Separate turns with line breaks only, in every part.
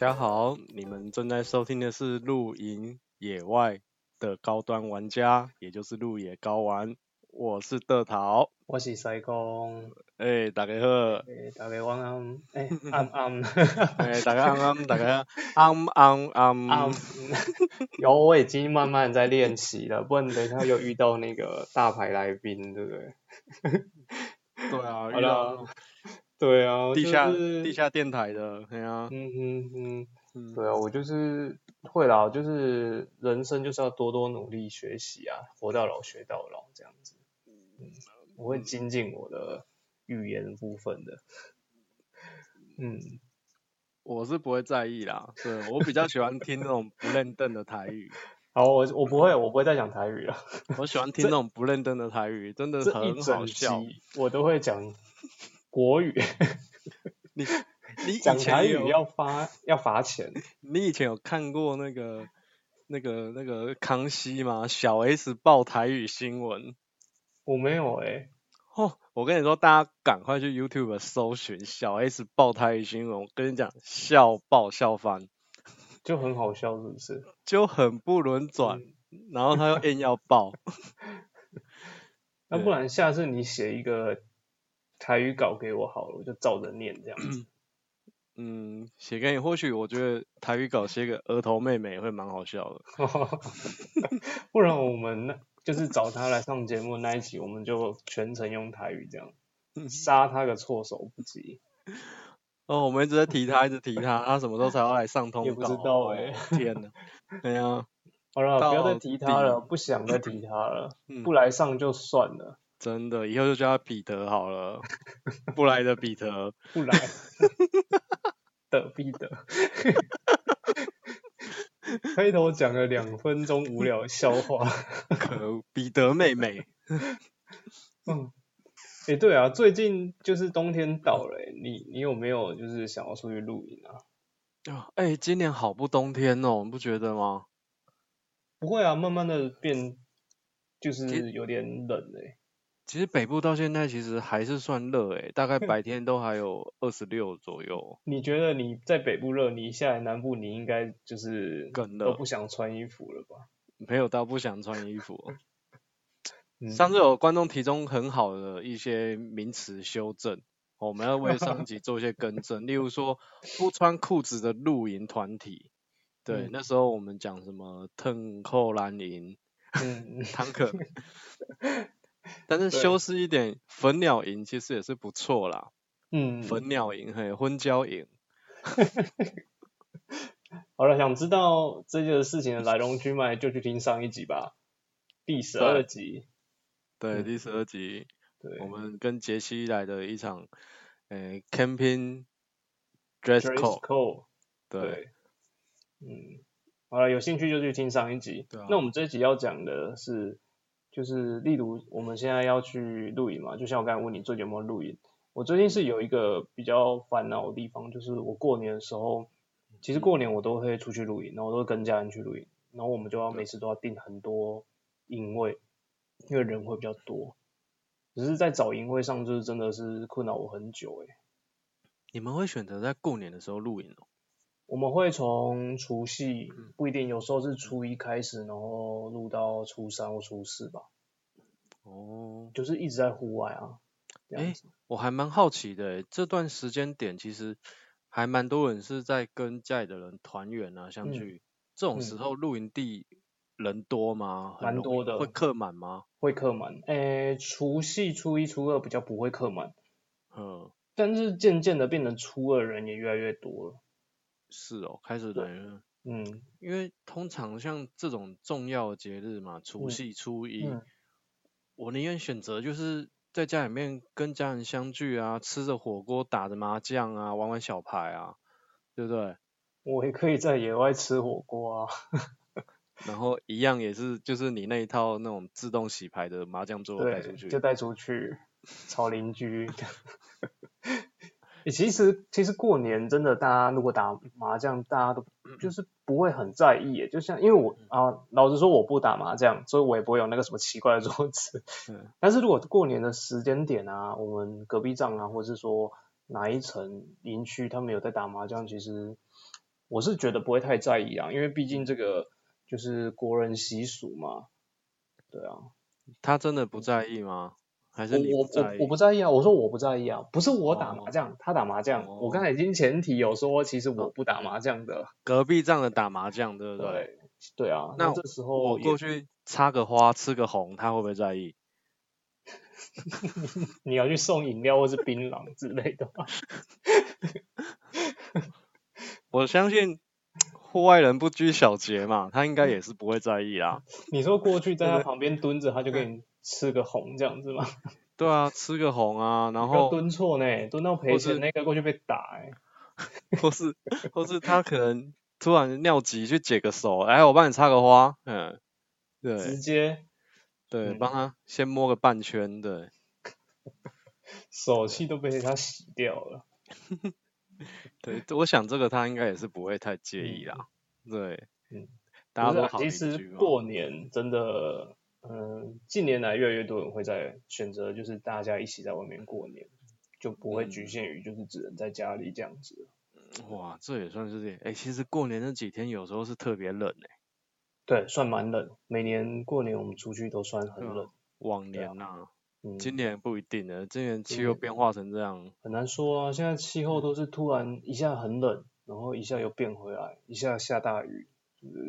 大家好，你们正在收听的是露营野外的高端玩家，也就是露野高玩。我是德桃，
我是西公，
哎，大家好，
哎，大家晚安，哎，安安，
哎，大家安安，大家安安安安。
有，我已经慢慢在练习了，不然等一下又遇到那个大牌来宾，对不对？
对啊，遇到。
对啊，
地下地下电台的，对啊，
嗯嗯嗯，对啊，我就是会啦，就是人生就是要多多努力学习啊，活到老学到老这样子。嗯，我会精进我的语言部分的。嗯，
我是不会在意啦，对我比较喜欢听那种不认凳的台语。
好，我我不会，我不会再讲台语了。
我喜欢听那种不认真的台语，真的很好笑。
我都会讲。国语，
你你
讲台语要发要罚钱。
你以前有看过那个那个那个康熙吗？小 S 报台语新闻？
我没有哎。
哦，我跟你说，大家赶快去 YouTube 搜寻小 S 爆台语新闻。我跟你讲，笑爆笑翻，
就很好笑，是不是？
就很不轮转，然后他又硬要爆。
那不然下次你写一个。台语稿给我好了，我就照着念这样子。
嗯，写给你，或许我觉得台语稿写给额头妹妹会蛮好笑的。
不然我们那就是找他来上节目那一集，我们就全程用台语这样，杀他个措手不及。
哦，我们一直在提他，一直提他，他什么时候才要来上通告？
也不知道哎，
天哪！对啊，
好了，不要再提他了，不想再提他了，不来上就算了。
真的，以后就叫他彼得好了，不来的彼得，
不来的彼得，开头讲了两分钟无聊笑话，
可恶，彼得妹妹，
嗯，哎，对啊，最近就是冬天到了，你你有没有就是想要出去露营啊？
啊，哎，今年好不冬天哦，你不觉得吗？
不会啊，慢慢的变，就是有点冷哎。
其实北部到现在其实还是算热诶，大概白 天都还有二十六左右。
你觉得你在北部热，你下来南部你应该就是
更热，
都不想穿衣服了吧？
没有到不想穿衣服。上次有观众提供很好的一些名词修正，我们要为上一集做一些更正。例如说不穿裤子的露营团体，对，那时候我们讲什么腾扣兰营，嗯，坦克。但是修饰一点，粉鸟营其实也是不错啦。嗯，粉鸟营嘿，昏胶营。
好了，想知道这件事情的来龙去脉，就去听上一集吧，第十二集。
对，第十二集。对。我们跟杰西来的一场，诶，camping dress code。对。
嗯。好了，有兴趣就去听上一集。对啊。那我们这一集要讲的是。就是例如我们现在要去露营嘛，就像我刚才问你最近有没有露营，我最近是有一个比较烦恼的地方，就是我过年的时候，其实过年我都会出去露营，然后都会跟家人去露营，然后我们就要每次都要订很多营位，因为人会比较多，只是在找营位上就是真的是困扰我很久哎。
你们会选择在过年的时候露营哦？
我们会从除夕不一定，有时候是初一开始，然后录到初三或初四吧。哦，就是一直在户外啊。
哎，我还蛮好奇的，这段时间点其实还蛮多人是在跟家里的人团圆啊，相聚。这种时候露营地人多吗？
蛮多的。
会客满吗？
会客满。诶，除夕、初一、初二比较不会客满。嗯。但是渐渐的变成初二人也越来越多了。
是哦，开始等嗯，因为通常像这种重要的节日嘛，除夕、初一，我宁愿选择就是在家里面跟家人相聚啊，吃着火锅，打着麻将啊，玩玩小牌啊，对不对？
我也可以在野外吃火锅啊，
然后一样也是，就是你那一套那种自动洗牌的麻将桌带出去，
就带出去吵邻居。其实其实过年真的，大家如果打麻将，大家都就是不会很在意，就像因为我啊，老实说我不打麻将，所以我也不会有那个什么奇怪的桌子。嗯。但是如果过年的时间点啊，我们隔壁站啊，或者是说哪一层营区他们有在打麻将，其实我是觉得不会太在意啊，因为毕竟这个就是国人习俗嘛。对啊。
他真的不在意吗？还是
我我我不在意啊！我说我不在意啊，不是我打麻将，他打麻将。我刚才已经前提有说，其实我不打麻将的。
隔壁这样的打麻将，对不对？
对啊。那这时候
我过去插个花，吃个红，他会不会在意？
你要去送饮料或是槟榔之类的吗？
我相信户外人不拘小节嘛，他应该也是不会在意啦。
你说过去在他旁边蹲着，他就给你。吃个红这样子吗？
对啊，吃个红啊，然后
蹲错呢，蹲到赔钱那个过去被打哎，
或是或是他可能突然尿急去解个手，哎，我帮你插个花，嗯，对，
直接？
对，帮他先摸个半圈，对，
手气都被他洗掉了，
对，我想这个他应该也是不会太介意啦，对，嗯，大家都好
其实过年真的。嗯，近年来越来越多人会在选择，就是大家一起在外面过年，就不会局限于就是只能在家里这样子。
哇，这也算是哎，其实过年那几天有时候是特别冷哎。
对，算蛮冷。每年过年我们出去都算很冷。
往年呐，今年不一定呢，今年气候变化成这样，
很难说啊。现在气候都是突然一下很冷，然后一下又变回来，一下下大雨，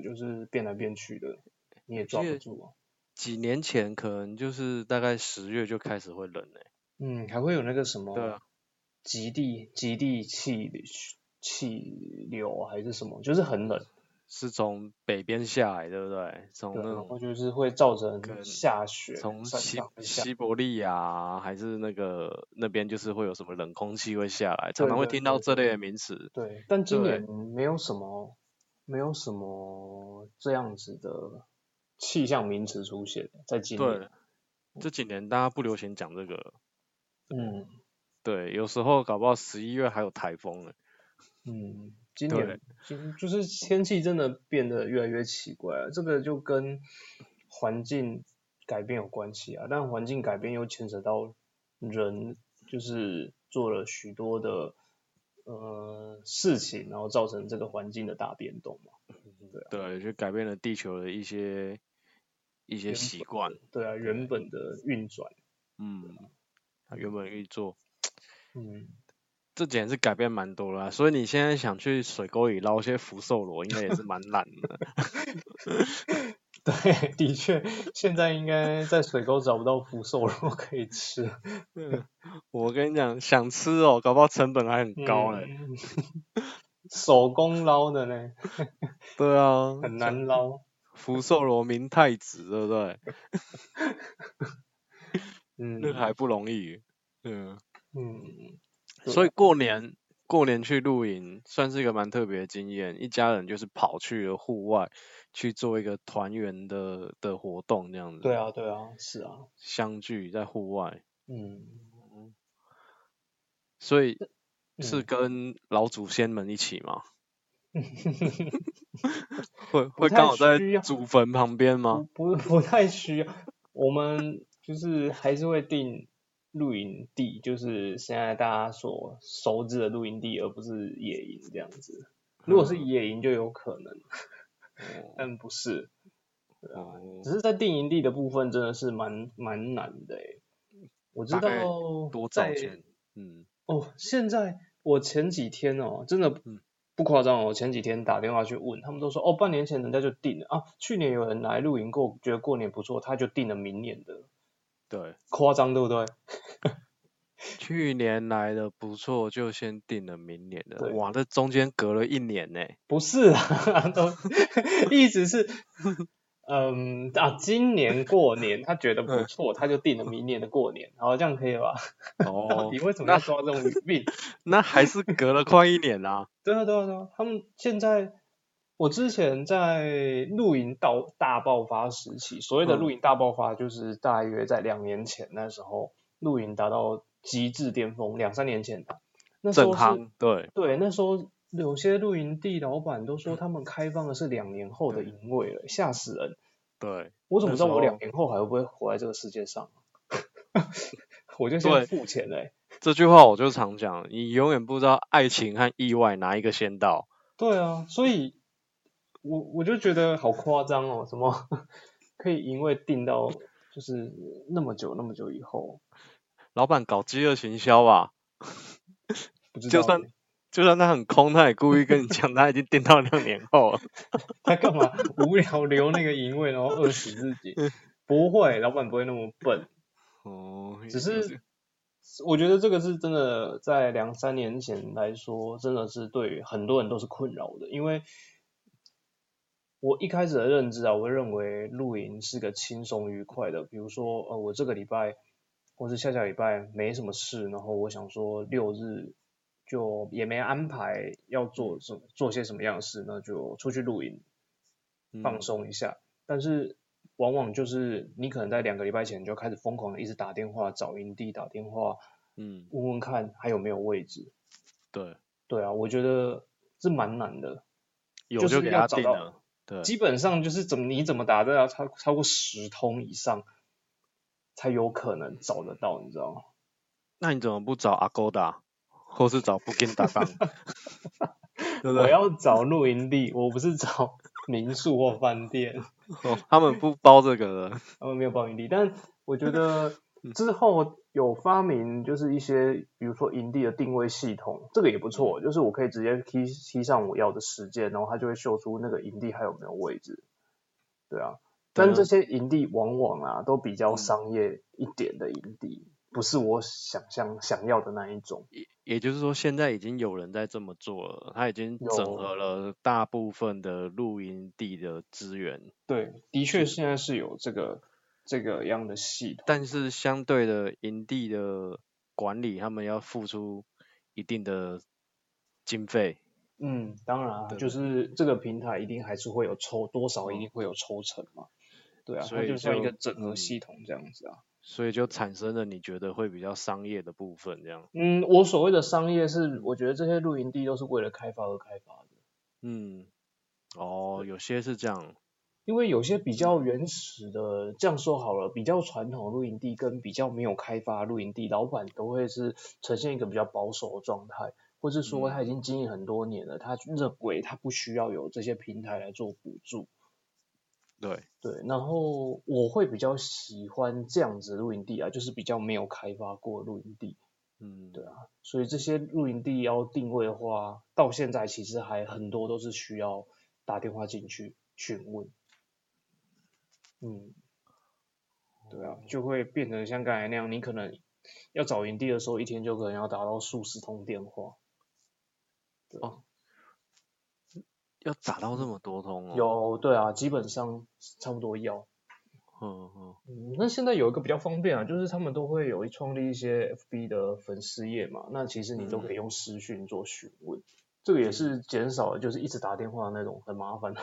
就是变来变去的，你也抓不住啊。
几年前可能就是大概十月就开始会冷嘞，
嗯，还会有那个什么，对啊，极地极地气气流还是什么，就是很冷，
是从北边下来，对不对？从那种
就是会造成下雪，
从西西伯利亚还是那个那边就是会有什么冷空气会下来，常常会听到这类的名词。
对，但今年没有什么没有什么这样子的。气象名词出现在今年，
对，这几年大家不流行讲这个，
嗯，
对，有时候搞不好十一月还有台风呢。
嗯，今年就是天气真的变得越来越奇怪了，这个就跟环境改变有关系啊，但环境改变又牵扯到人，就是做了许多的呃事情，然后造成这个环境的大变动嘛，对，
对，就改变了地球的一些。一些习惯，
对啊，原本的运转，
嗯，它原本运作，
嗯，
这简直是改变蛮多了，所以你现在想去水沟里捞些福寿螺，应该也是蛮难的。
对，的确，现在应该在水沟找不到福寿螺可以吃。
我跟你讲，想吃哦，搞不好成本还很高嘞。
手工捞的呢？
对啊，
很难捞。
福寿螺明太子，对不对？
嗯，
那还不容易。
嗯嗯，
所以过年过年去露营算是一个蛮特别的经验，一家人就是跑去了户外去做一个团圆的的活动，这样子。
对啊对啊，是啊。
相聚在户外。
嗯。
所以是跟老祖先们一起吗？会会刚好在祖坟旁边吗？
不 不太需要，我们就是还是会定露营地，就是现在大家所熟知的露营地，而不是野营这样子。如果是野营就有可能，但不是。啊，只是在定营地的部分真的是蛮蛮难的诶。我知道
多在嗯
哦，现在我前几天哦，真的。不夸张哦，前几天打电话去问，他们都说哦，半年前人家就定了啊。去年有人来露营过，觉得过年不错，他就定了明年的。
对，
夸张对不对？
去年来的不错，就先定了明年的。哇，这中间隔了一年呢。
不是啊，都 一直是。嗯啊，今年过年 他觉得不错，他就定了明年的过年，好，这样可以吧？
哦，
你为什么要抓这种语病？
那还是隔了快一年啊。
对啊，对啊，对啊，他们现在，我之前在露营到大爆发时期，所谓的露营大爆发，就是大约在两年前那时候，露营达到极致巅峰，两三年前的，那时候是，
对
对，那时候。有些露营地老板都说他们开放的是两年后的营位了，吓死人。
对，
我怎么知道我两年后还会不会活在这个世界上？我就先付钱嘞。
这句话我就常讲，你永远不知道爱情和意外哪一个先到。
对啊，所以我我就觉得好夸张哦，什么 可以因为定到就是那么久那么久以后，
老板搞饥饿行销吧，
就
算就算他很空，他也故意跟你讲他已经订到两年后了，
他干嘛无聊留那个营位然后饿死自己？不会，老板不会那么笨哦，只是。我觉得这个是真的，在两三年前来说，真的是对很多人都是困扰的。因为我一开始的认知啊，我会认为露营是个轻松愉快的。比如说，呃，我这个礼拜或是下下礼拜没什么事，然后我想说六日就也没安排要做什做些什么样的事，那就出去露营放松一下。但是往往就是你可能在两个礼拜前就开始疯狂的一直打电话找营地打电话，嗯，问问看还有没有位置。
对，
对啊，我觉得是蛮难的，
有就给他定了。对，
基本上就是怎么你怎么打都要超超过十通以上，才有可能找得到，你知道吗？
那你怎么不找阿勾达，或是找 Booking.com？
我要找露营地，我不是找。民宿或饭店，
哦，他们不包这个的，
他们没有包营地。但我觉得之后有发明，就是一些比如说营地的定位系统，这个也不错。就是我可以直接踢踢上我要的时间，然后它就会秀出那个营地还有没有位置。对啊，但这些营地往往啊都比较商业一点的营地。不是我想象想要的那一种，
也也就是说，现在已经有人在这么做了，他已经整合了大部分的露营地的资源。
对，的确现在是有这个这个样的系统，
但是相对的营地的管理，他们要付出一定的经费。
嗯，当然啊，就是这个平台一定还是会有抽多少，一定会有抽成嘛。对啊，所以就像一个整合系统这样子啊。
所以就产生了你觉得会比较商业的部分，这样。
嗯，我所谓的商业是，我觉得这些露营地都是为了开发而开发的。
嗯，哦，有些是这样。
因为有些比较原始的，这样说好了，比较传统的露营地跟比较没有开发露营地，老板都会是呈现一个比较保守的状态，或是说他已经经营很多年了，他认为他不需要有这些平台来做补助。
对。
对，然后我会比较喜欢这样子露营地啊，就是比较没有开发过露营地，嗯，对啊，所以这些露营地要定位的话，到现在其实还很多都是需要打电话进去询问，嗯，对啊，就会变成像刚才那样，你可能要找营地的时候，一天就可能要打到数十通电话，
哦。要打到这么多通哦？
有，对啊，基本上差不多要。嗯嗯嗯，那现在有一个比较方便啊，就是他们都会有一创立一些 FB 的粉丝页嘛，那其实你都可以用私讯做询问，这个也是减少了就是一直打电话那种很麻烦的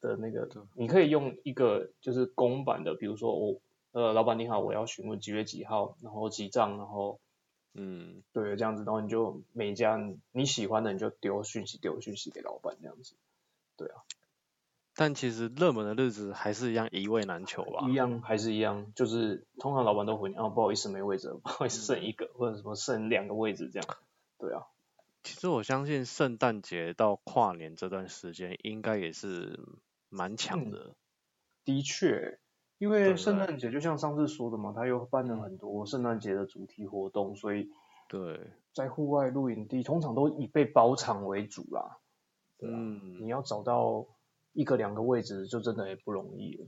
的那个，你可以用一个就是公版的，比如说我呃老板你好，我要询问几月几号，然后几账，然后嗯对这样子，然后你就每家你喜欢的你就丢讯息丢讯息给老板这样子。对啊，
但其实热门的日子还是一样一位难求吧。
一样还是一样，就是通常老板都回你啊，不好意思没位置，不好意思剩一个或者什么剩两个位置这样。对啊，
其实我相信圣诞节到跨年这段时间应该也是蛮强的。
的确，因为圣诞节就像上次说的嘛，他又办了很多圣诞节的主题活动，所以
对，
在户外露营地通常都以被包场为主啦。嗯，你要找到一个两个位置，就真的也不容易了。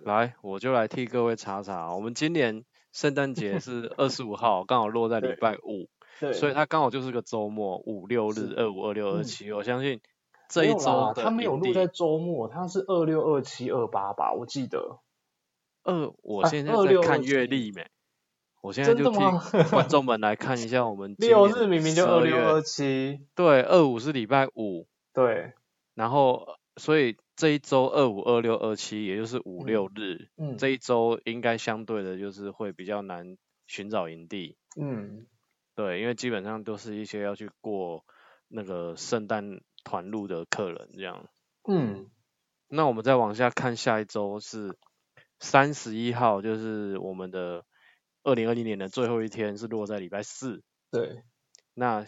来，我就来替各位查查，我们今年圣诞节是 二十五号，刚好落在礼拜五，对，所以它刚好就是个周末，五六日，二五、二六、二七。我相信这一周
它没有落在周末，它是二六、二七、二八吧？我记得。
二，我现在在看月历没？我现在就替观众 们来看一下我们
六日明明就二六二七，
对，二五是礼拜五。
对，
然后所以这一周二五二六二七，也就是五六日，嗯，这一周应该相对的就是会比较难寻找营地，嗯，对，因为基本上都是一些要去过那个圣诞团路的客人这样，嗯，那我们再往下看，下一周是三十一号，就是我们的二零二零年的最后一天是落在礼拜四，
对，
那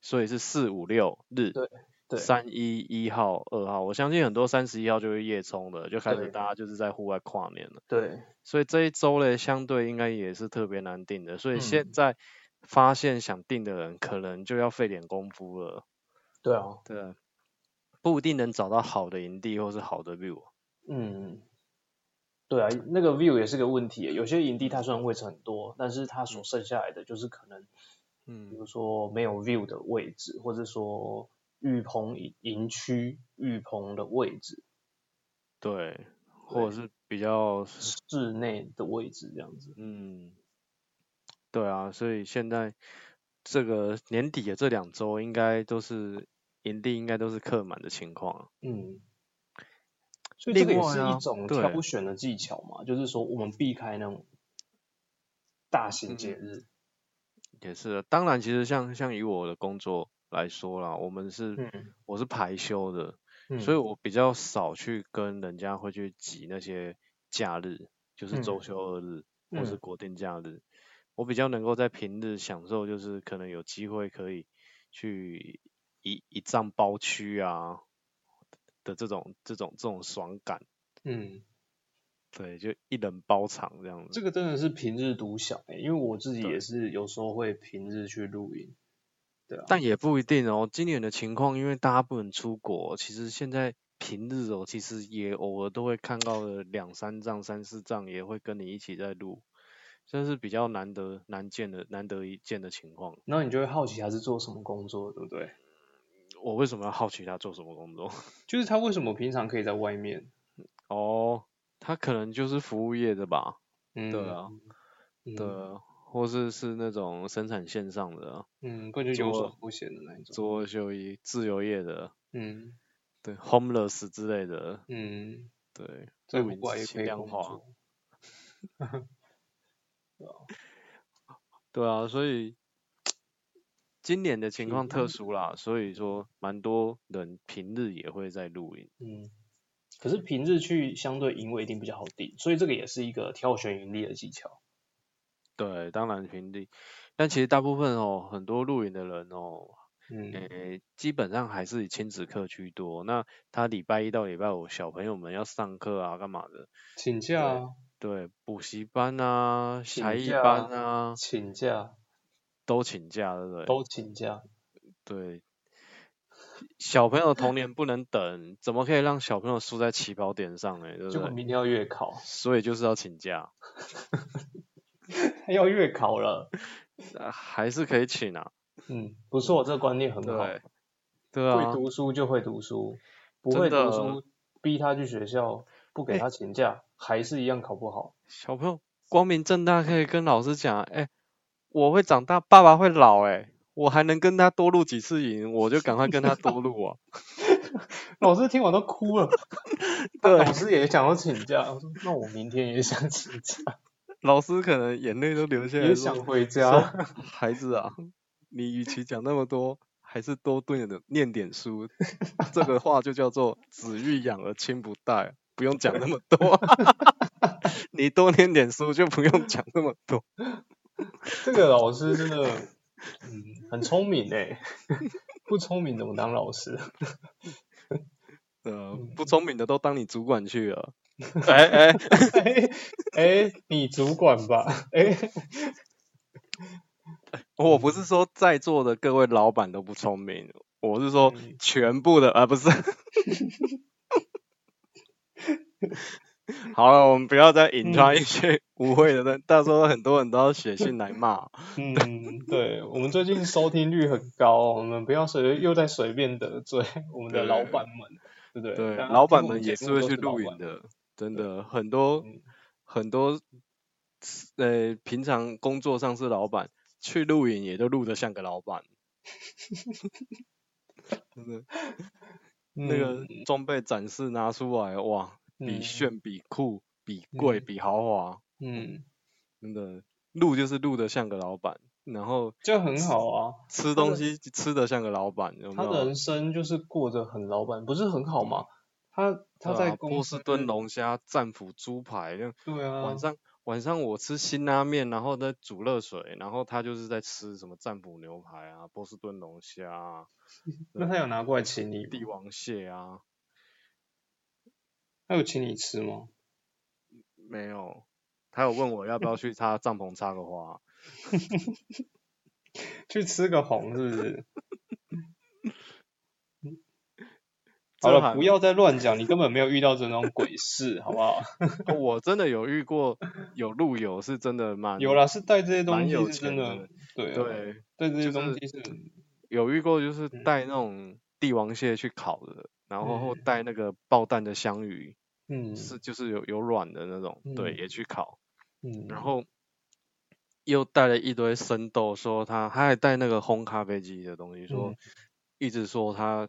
所以是四五六日，
对。
三一一号、二号，我相信很多三十一号就会夜冲的，就开始大家就是在户外跨年了。
对。
所以这一周嘞，相对应该也是特别难定的，所以现在发现想定的人，可能就要费点功夫了。
对啊。
对。不一定能找到好的营地或是好的 view。
嗯。对啊，那个 view 也是个问题。有些营地它虽然位置很多，但是它所剩下来的就是可能，嗯，比如说没有 view 的位置，或者说浴棚营营区浴棚的位置。
对，或者是比较
室内的位置这样子。
嗯，对啊，所以现在这个年底的这两周，应该都是营地应该都是客满的情况。
嗯。所以这个也是一种挑选的技巧嘛，就是说我们避开那种大型节日。
也是，当然其实像像以我的工作来说啦，我们是我是排休的，所以我比较少去跟人家会去挤那些假日，就是周休二日或是国定假日，我比较能够在平日享受，就是可能有机会可以去一一帐包区啊。的这种这种这种爽感，嗯，对，就一人包场这样子。
这个真的是平日独享哎，因为我自己也是有时候会平日去露营，对啊。
但也不一定哦，今年的情况，因为大家不能出国，其实现在平日哦，其实也偶尔都会看到了两三丈、三四丈，也会跟你一起在录，这是比较难得难见的难得一见的情况。
那你就会好奇他是做什么工作，对不对？
我为什么要好奇他做什么工作？
就是他为什么平常可以在外面？
哦，他可能就是服务业的吧？嗯，对啊，对，或是是那种生产线上的，
嗯，感觉有所不显的那一种，
做休一自由业的，嗯，对，homeless 之类的，嗯，对，
在户外也可以
量化，对啊，所以。今年的情况特殊啦，所以说蛮多人平日也会在露营。
嗯，可是平日去相对营位一定比较好定，所以这个也是一个挑选营地的技巧。
对，当然平地，但其实大部分哦，很多露营的人哦，嗯，诶，基本上还是以亲子课居多。那他礼拜一到礼拜五，小朋友们要上课啊，干嘛的？
请假。
对，补习班啊，才艺班啊，
请假。
都请假，对不对？
都请假。
对，小朋友童年不能等，怎么可以让小朋友输在起跑点上呢？对不对？
就明天要月考，
所以就是要请假。
要月考了，
还是可以请啊。
嗯，不错，这个观念很好。
对啊。
会读书就会读书，不会读书逼他去学校，不给他请假，还是一样考不好。
小朋友光明正大可以跟老师讲，哎。我会长大，爸爸会老，哎，我还能跟他多录几次影，我就赶快跟他多录啊。
老师听完都哭了，对，老师也想要请假，我说那我明天也想请假。
老师可能眼泪都流下来，
也想回家。
孩子啊，你与其讲那么多，还是多对的念点书。这个话就叫做子欲养而亲不待，不用讲那么多。你多念点书，就不用讲那么多。
这个老师真的，嗯，很聪明哎，不聪明怎么当老师？
呃，不聪明的都当你主管去了。哎哎
哎哎，你主管吧？哎，
我不是说在座的各位老板都不聪明，我是说全部的，啊不是。好了，我们不要再引发一些误会的，到时候很多人都要写信来骂。
嗯，对，我们最近收听率很高，我们不要随又在随便得罪我们的老板们，对不对？
对，老板们也是会去录影的，真的很多很多，呃，平常工作上是老板，去录影也都录得像个老板。真的，那个装备展示拿出来，哇！比炫、比酷、比贵、比豪华，嗯，真的，录就是录的像个老板，然后
就很好啊，
吃东西吃的像个老板，
他人生就是过着很老板，不是很好吗？他他在
波士顿龙虾、战斧猪排，
对啊，
晚上晚上我吃辛拉面，然后再煮热水，然后他就是在吃什么战斧牛排啊、波士顿龙虾。
那他有拿过来请你？
帝王蟹啊。
他有请你吃吗？
没有，他有问我要不要去他帐篷插个花。
去吃个红是不是？好了，不要再乱讲，你根本没有遇到这种鬼事，好不好？
我真的有遇过，有路友是真的蛮
有啦，是带这些东
西
是真的，对
对，
带这些东西是
有遇过，就是带那种帝王蟹去烤的，然后带那个爆蛋的香鱼，嗯，是就是有有软的那种，对，也去烤，嗯，然后又带了一堆生豆，说他他还带那个烘咖啡机的东西，说一直说他。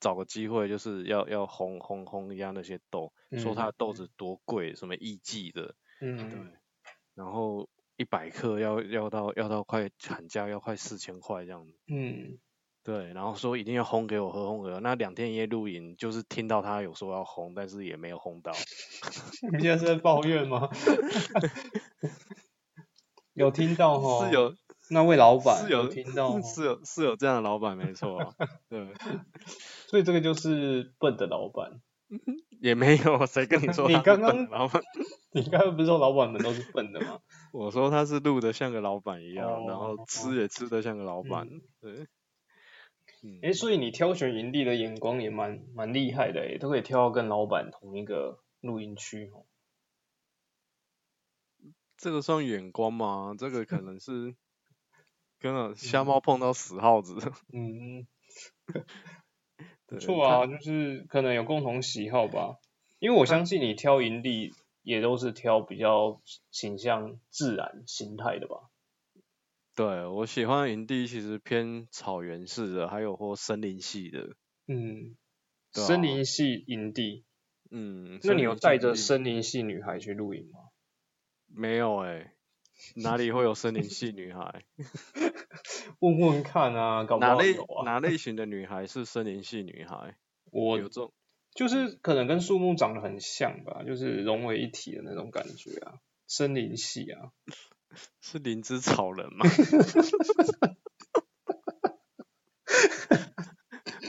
找个机会就是要要烘烘烘一下那些豆，说他的豆子多贵，什么艺伎的，嗯，对，然后一百克要要到要到快产价要快四千块这样子，嗯，对，然后说一定要烘给我喝烘给我，那两天一夜露营就是听到他有说要烘，但是也没有烘到，
你现在是在抱怨吗？有听到 哈？
是有。
那位老板是有听到，
是有是有这样的老板没错，对，
所以这个就是笨的老板，
也没有谁跟你说
你刚刚
老板，
你刚刚不是说老板们都是笨的吗？
我说他是录的像个老板一样，然后吃也吃的像个老板，对，
哎，所以你挑选营地的眼光也蛮蛮厉害的，哎，都可以挑到跟老板同一个露营区哦。
这个算眼光吗？这个可 能是。跟了瞎猫碰到死耗子。嗯，
不错啊，就是可能有共同喜好吧。因为我相信你挑营地也都是挑比较倾向自然形态的吧。
对，我喜欢营地其实偏草原式的，还有或森林系的。
嗯，森林系营地。嗯，那你有带着森林系女孩去露营吗？
没有哎。哪里会有森林系女孩？
问问看啊，搞不好有
啊。哪类 型的女孩是森林系女孩？
我有这种，就是可能跟树木长得很像吧，就是融为一体的那种感觉啊。森林系啊，
是灵芝草人吗？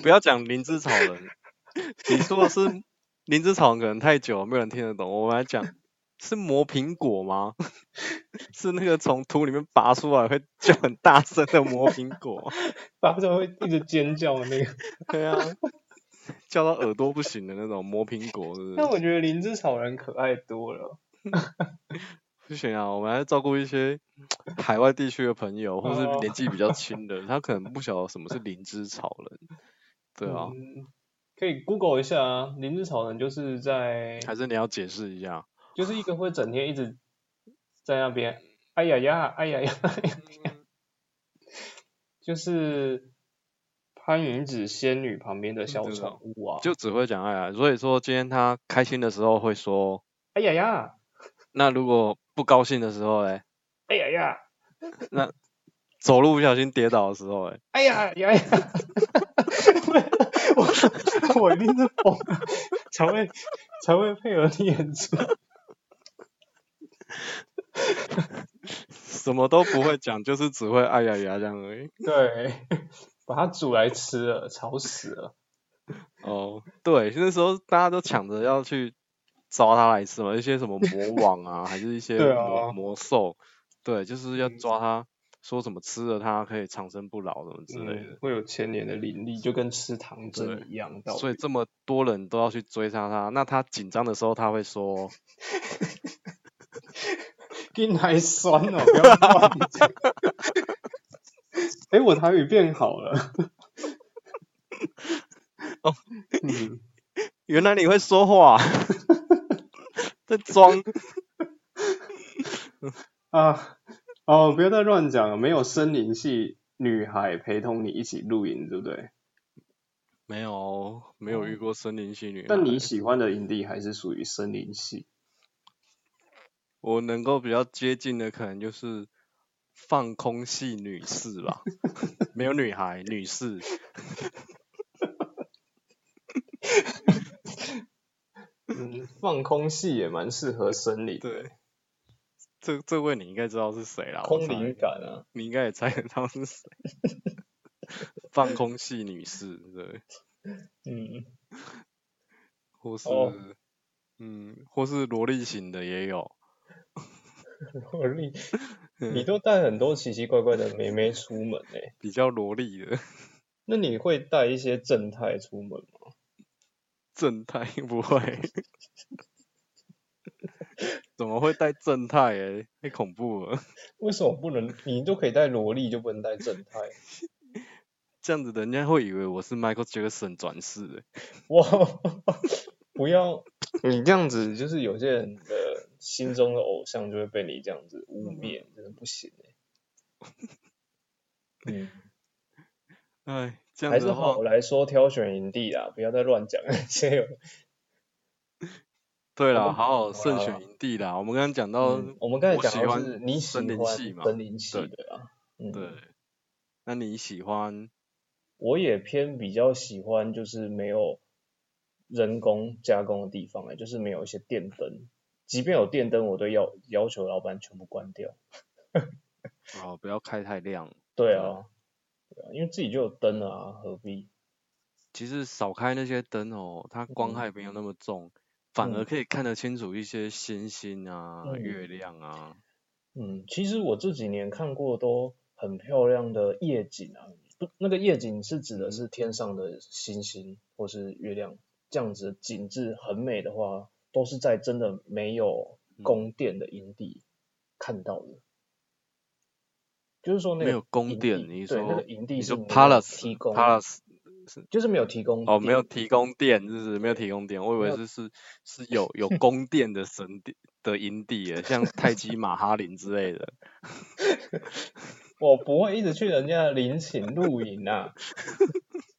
不要讲灵芝草人，你说的是灵芝草人可能太久，没有人听得懂。我们来讲。是磨苹果吗？是那个从土里面拔出来会叫很大声的磨苹果，
拔出来会一直尖叫的那个。
对啊，叫到耳朵不行的那种磨苹果，是不是？
但我觉得灵芝草人可爱多了。
不行啊，我们还照顾一些 海外地区的朋友，或是年纪比较轻的，他可能不晓得什么是灵芝草人。对啊，
可以 Google 一下啊，灵芝草人就是在。
还是你要解释一下？
就是一个会整天一直 在那边，哎呀呀，哎呀呀，就是潘云子仙女旁边的小宠物啊，
就只会讲哎呀，所以说今天他开心的时候会说，
哎呀呀，
那如果不高兴的时候嘞，
哎呀呀，
那走路不小心跌倒的时候哎，
哎呀呀呀，我我一定是疯了，才会才会配合你演出。
什么都不会讲，就是只会哎呀呀这样而已。
对，把它煮来吃了，吵死了。
哦，对，那时候大家都抢着要去抓他来吃嘛，一些什么魔网啊，还是一些魔魔兽，对，就是要抓他，说什么吃了他可以长生不老什么之类的，
会有千年的灵力，就跟吃糖针一样。
所以这么多人都要去追杀他，那他紧张的时候他会说。
筋还酸哦，不要乱讲。哎，我台语变好了。
哦，你，原来你会说话，在装。
啊，哦，不要再乱讲了，没有森林系女孩陪同你一起露营，对不对？
没有，没有遇过森林系女孩。
但你喜欢的营地还是属于森林系。
我能够比较接近的，可能就是放空系女士吧，没有女孩，女士。
嗯，放空系也蛮适合生理。
对。这这位你应该知道是谁啦？
空灵感啊，
你应该也猜得到是谁？放空系女士，对，
嗯，
或是嗯，或是萝莉型的也有。
萝莉，你都带很多奇奇怪怪的妹妹出门诶，
比较萝莉的。
那你会带一些正太出门吗？
正太不会。怎么会带正太诶？太恐怖了。
为什么不能？你都可以带萝莉，就不能带正太？
这样子人家会以为我是 Michael Jackson 转世诶。
哇！不要，你这样子就是有些人的心中的偶像就会被你这样子污蔑，真的不行诶。嗯。
哎，这样
还是好来说挑选营地啊，不要再乱讲了。先有。
对啦，好好慎选营地啦。我们刚刚讲到，
我们刚才讲
到
是你喜欢森林系的啊。
对。那你喜欢？
我也偏比较喜欢，就是没有人工加工的地方哎，就是没有一些电灯，即便有电灯，我都要要求老板全部关掉。
哦，不要开太亮。
对啊。因为自己就有灯啊，何必？
其实少开那些灯哦，它光害没有那么重，反而可以看得清楚一些星星啊、月亮啊。
嗯，其实我这几年看过都很漂亮的夜景啊，不，那个夜景是指的是天上的星星或是月亮，这样子景致很美的话，都是在真的没有供电的营地看到的。就是说那个
没有宫殿，
你
说
那个营地
是 Palace
提供
，Palace
是就是没有提供
哦，没有提供电，就是没有提供电，我以为是是是有有宫殿的神殿的营地，像泰姬玛哈林之类的。
我不会一直去人家的陵寝露营啊，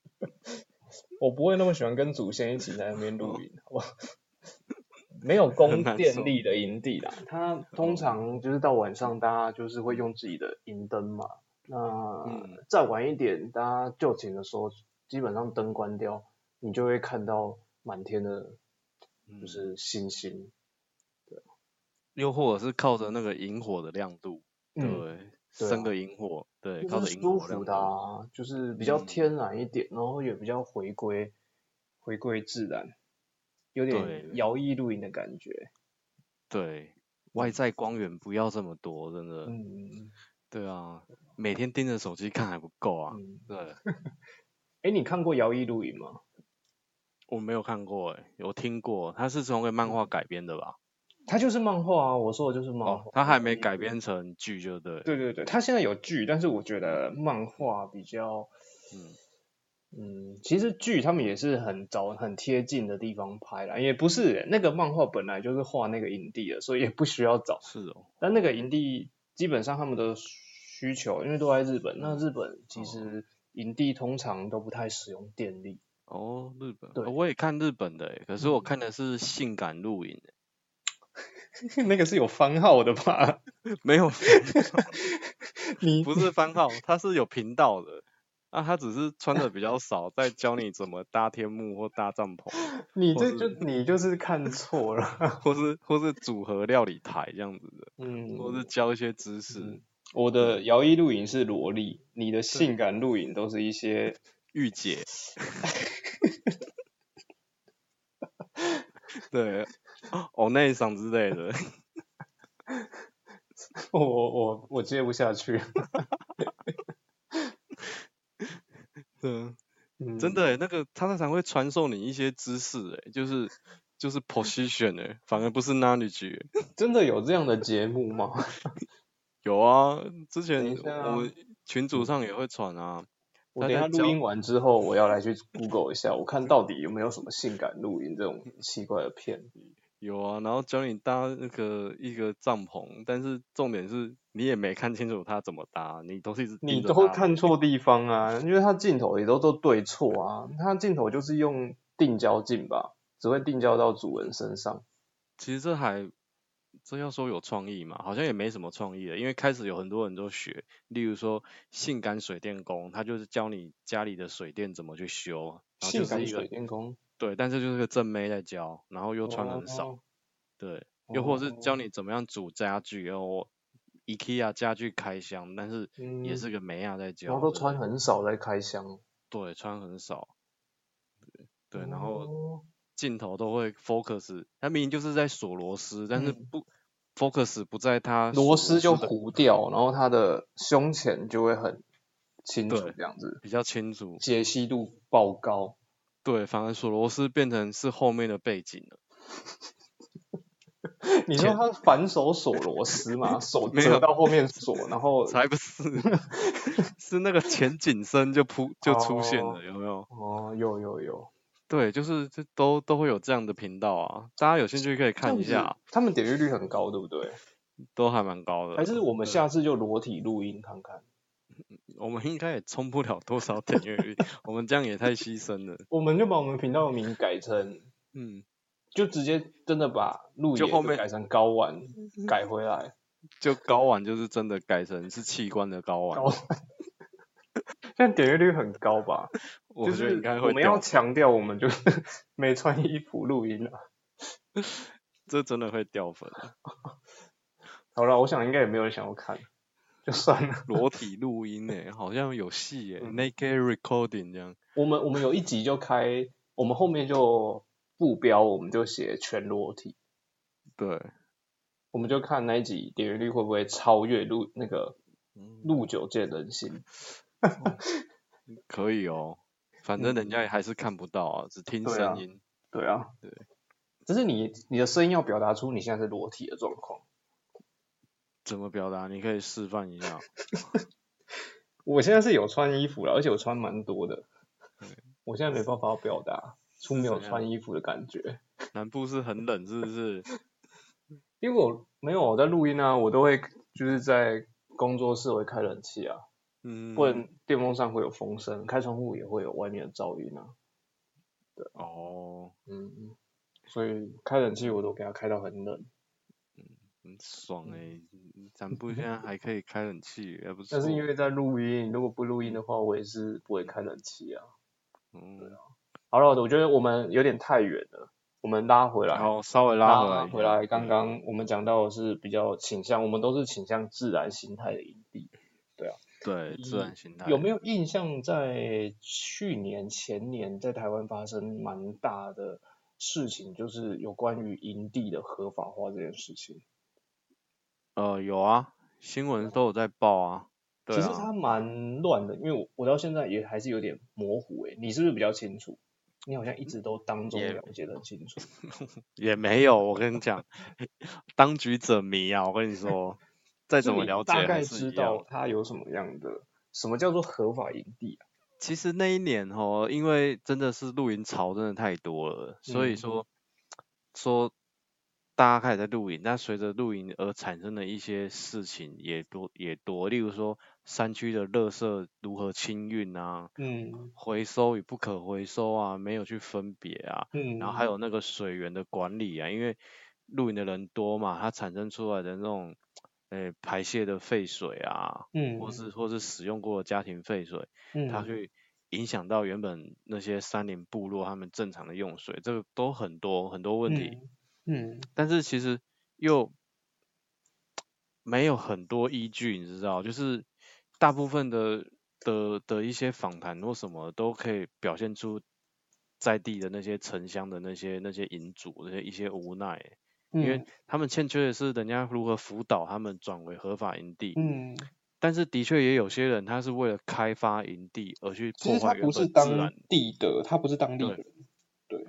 我不会那么喜欢跟祖先一起在那边露营，好没有供电力的营地啦，它通常就是到晚上，大家就是会用自己的银灯嘛。那再晚一点，大家就寝的时候，基本上灯关掉，你就会看到满天的，就是星星。对。
又或者是靠着那个萤火的亮度，对，生个萤火，对，靠着萤火亮
度，就是比较天然一点，然后也比较回归，回归自然。有点摇曳露营的感觉，
对，外在光源不要这么多，真的，嗯，对啊，每天盯着手机看还不够啊，对。
哎，你看过摇曳露营吗？
我没有看过，哎，有听过，它是从个漫画改编的吧？
它就是漫画啊，我说的就是漫画，
它还没改编成剧，就对。
对对对，它现在有剧，但是我觉得漫画比较，嗯。嗯，其实剧他们也是很找很贴近的地方拍啦，也不是那个漫画本来就是画那个营地的，所以也不需要找。
是哦。
但那个营地基本上他们的需求，因为都在日本，那日本其实营地通常都不太使用电力。
哦，日本。对，我也看日本的，可是我看的是性感露营。
那个是有番号的吧？
没有，你不是番号，它是有频道的。啊，他只是穿的比较少，在教你怎么搭天幕或搭帐篷。
你这就你就是看错了，
或是或是组合料理台这样子的，嗯，或是教一些知识。
我的摇曳露营是萝莉，你的性感露营都是一些
御姐。对，哦内嗓之类的。
我我我我接不下去。
嗯，真的，那个他常常会传授你一些知识，哎，就是就是 position 哎，反而不是 knowledge。
真的有这样的节目吗？
有啊，之前我们群组上也会传啊。
我等下录音完之后，我要来去 Google 一下，我看到底有没有什么性感录音这种奇怪的片。
有啊，然后教你搭那个一个帐篷，但是重点是你也没看清楚他怎么搭，你都是一直
你都会看错地方啊，因为他镜头也都都对错啊，他镜头就是用定焦镜吧，只会定焦到主人身上。
其实这还这要说有创意嘛，好像也没什么创意了，因为开始有很多人都学，例如说性感水电工，他就是教你家里的水电怎么去修，
性感水电工。
对，但是就是个正妹在教，然后又穿很少，对，又或是教你怎么样煮家具哦，IKEA 家具开箱，但是也是个美亚在教。
然后都穿很少在开箱。
对，穿很少。对，然后镜头都会 focus，他明明就是在锁螺丝，但是不 focus 不在他
螺丝就糊掉，然后他的胸前就会很清楚这样子，
比较清楚，
解析度爆高。
对，反而锁螺丝变成是后面的背景了。
你说他反手锁螺丝吗？手折到后面锁，然后
才不是，是那个前景深就扑就出现了，有没有？
哦，有有有。
对，就是这都都会有这样的频道啊，大家有兴趣可以看一下。
他们点阅率很高，对不对？
都还蛮高的。
还是我们下次就裸体录音看看？
我们应该也冲不了多少点阅率，我们这样也太牺牲了。
我们就把我们频道的名改成，嗯，就直接真的把录
音后面
改成睾丸，改回来。
就睾丸就是真的改成是器官的睾丸。
现在点阅率很高吧？
我觉得应该会。
我们要强调，我们就是 没穿衣服录音啊。
这真的会掉粉。
好了，我想应该也没有人想要看，就算了。
裸体录音诶，好像有戏诶，naked recording 这样。
我们我们有一集就开，我们后面就副标我们就写全裸体。
对。
我们就看那一集点阅率会不会超越录那个录九见人心。
可以哦，反正人家也还是看不到啊，只听声
音。对啊，
对。
只是你你的声音要表达出你现在是裸体的状况。
怎么表达？你可以示范一下。
我现在是有穿衣服了，而且我穿蛮多的。我现在没办法表达出没有穿衣服的感觉。
南部是很冷，是不是？
因为我没有我在录音啊，我都会就是在工作室会开冷气啊。嗯，不然电风扇会有风声，开窗户也会有外面的噪音啊。对，
哦，
嗯，所以开冷气我都给它开到很冷。
嗯，很爽哎，咱不现在还可以开冷气，也不是。
但是因为在录音，如果不录音的话，我也是不会开冷气啊。
嗯，
对啊。好了，我觉得我们有点太远了，我们拉回来。
好，稍微拉回来。
回来，刚刚我们讲到的是比较倾向，我们都是倾向自然形态的营地。对啊。
对，自然形态
有没有印象？在去年、前年，在台湾发生蛮大的事情，就是有关于营地的合法化这件事情。
呃，有啊，新闻都有在报啊。
其实它蛮乱的，因为我我到现在也还是有点模糊诶。你是不是比较清楚？你好像一直都当中了解的很清楚。
也没有，我跟你讲，当局者迷啊！我跟你说。再 怎么了解，
大概知道它有什么样的，什么叫做合法营地啊？
其实那一年哦，因为真的是露营潮真的太多了，所以说说大家开始在露营，但随着露营而产生的一些事情也多也多，例如说山区的垃圾如何清运啊，嗯，回收与不可回收啊，没有去分别啊，嗯，然后还有那个水源的管理啊，因为露营的人多嘛，它产生出来的那种。诶，排泄的废水啊，嗯，或是或是使用过的家庭废水，嗯，它会影响到原本那些山林部落他们正常的用水，这个都很多很多问题，嗯，但是其实又没有很多依据，你知道，就是大部分的的的一些访谈或什么都可以表现出在地的那些城乡的那些那些营主那些一些无奈。因为他们欠缺的是人家如何辅导他们转为合法营地。嗯。但是的确也有些人，他是为了开发营地而去破坏原本自然
地的，他不是当地人。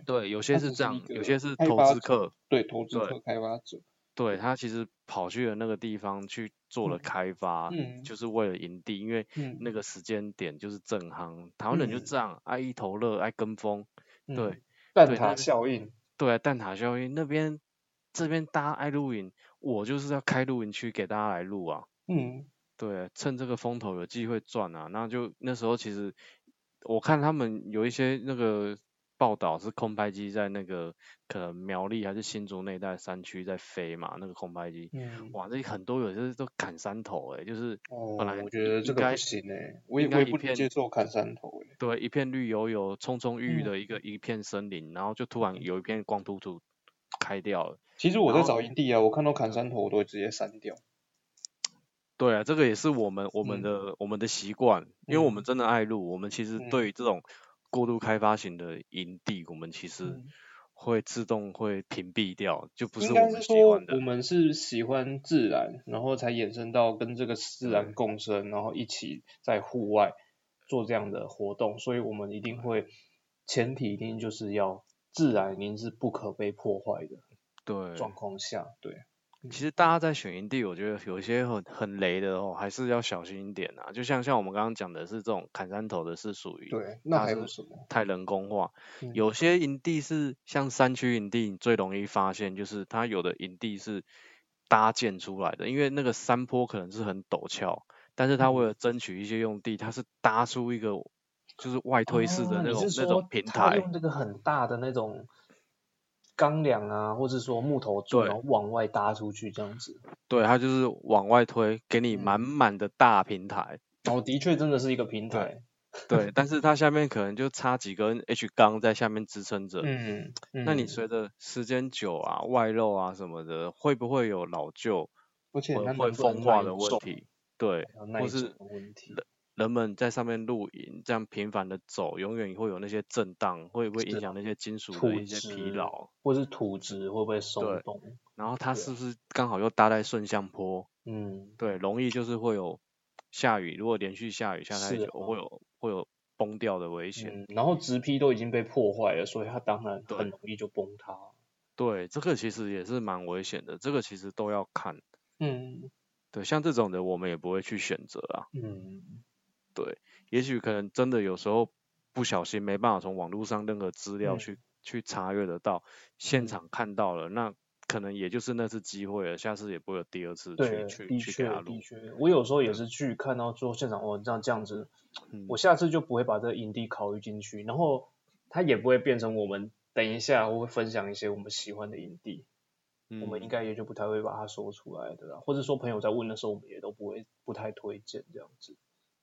对。
对，有些是这样，有些是投资客。
对，投资客、开发者。
对他其实跑去了那个地方去做了开发，就是为了营地，因为那个时间点就是正行。台湾人就这样，爱一头热，爱跟风。对。
蛋挞效应。
对，蛋挞效应那边。这边大家爱露营，我就是要开露营区给大家来录啊。嗯，对，趁这个风头有机会赚啊。那就那时候其实我看他们有一些那个报道是空拍机在那个可能苗栗还是新竹那带山区在飞嘛，那个空拍机。嗯。哇，这很多有些都砍山头哎，就是本来
我觉得这个不行哎，我也不接受砍山头哎。
对，一片绿油油、葱葱郁郁的一个一片森林，然后就突然有一片光秃秃。开掉了。
其实我在找营地啊，我看到砍山头我都会直接删掉。
对啊，这个也是我们我们的我们的习惯，因为我们真的爱路，我们其实对于这种过度开发型的营地，我们其实会自动会屏蔽掉，就不是我们喜欢的。
我们是喜欢自然，然后才衍生到跟这个自然共生，然后一起在户外做这样的活动，所以我们一定会前提一定就是要自然，您是不可被破坏的。
对。
状况下，对。
其实大家在选营地，我觉得有一些很很雷的哦，还是要小心一点啊。就像像我们刚刚讲的是这种砍山头的，是属于
对，那还有什么？
太人工化。有些营地是像山区营地，你最容易发现就是它有的营地是搭建出来的，因为那个山坡可能是很陡峭，但是它为了争取一些用地，它是搭出一个就是外推式的那种那种平台，
用这个很大的那种。钢梁啊，或者说木头柱，然后往外搭出去这样子。
对，它就是往外推，给你满满的大平台。
哦，的确真的是一个平台。
对，但是它下面可能就插几根 H 钢在下面支撑着。嗯嗯。那你随着时间久啊，外露啊什么的，会不会有老旧，
而且
会风化的问题？对，或是人们在上面露营，这样频繁的走，永远会有那些震荡，会不会影响那些金属的一些疲劳，
或是土质会不会松动？
然后它是不是刚好又搭在顺向坡？嗯，对，容易就是会有下雨，如果连续下雨下太久，会有会有崩掉的危险。
然后直批都已经被破坏了，所以它当然很容易就崩塌。
对，这个其实也是蛮危险的，这个其实都要看。嗯，对，像这种的我们也不会去选择啊。嗯。对，也许可能真的有时候不小心没办法从网络上任何资料去去查阅得到，现场看到了，那可能也就是那次机会了，下次也不会有第二次去去去给他录。
的确，我有时候也是去看到说现场哦这样这样子，我下次就不会把这个营地考虑进去，然后他也不会变成我们等一下我会分享一些我们喜欢的营地，我们应该也就不太会把它说出来的啦，或者说朋友在问的时候，我们也都不会不太推荐这样子。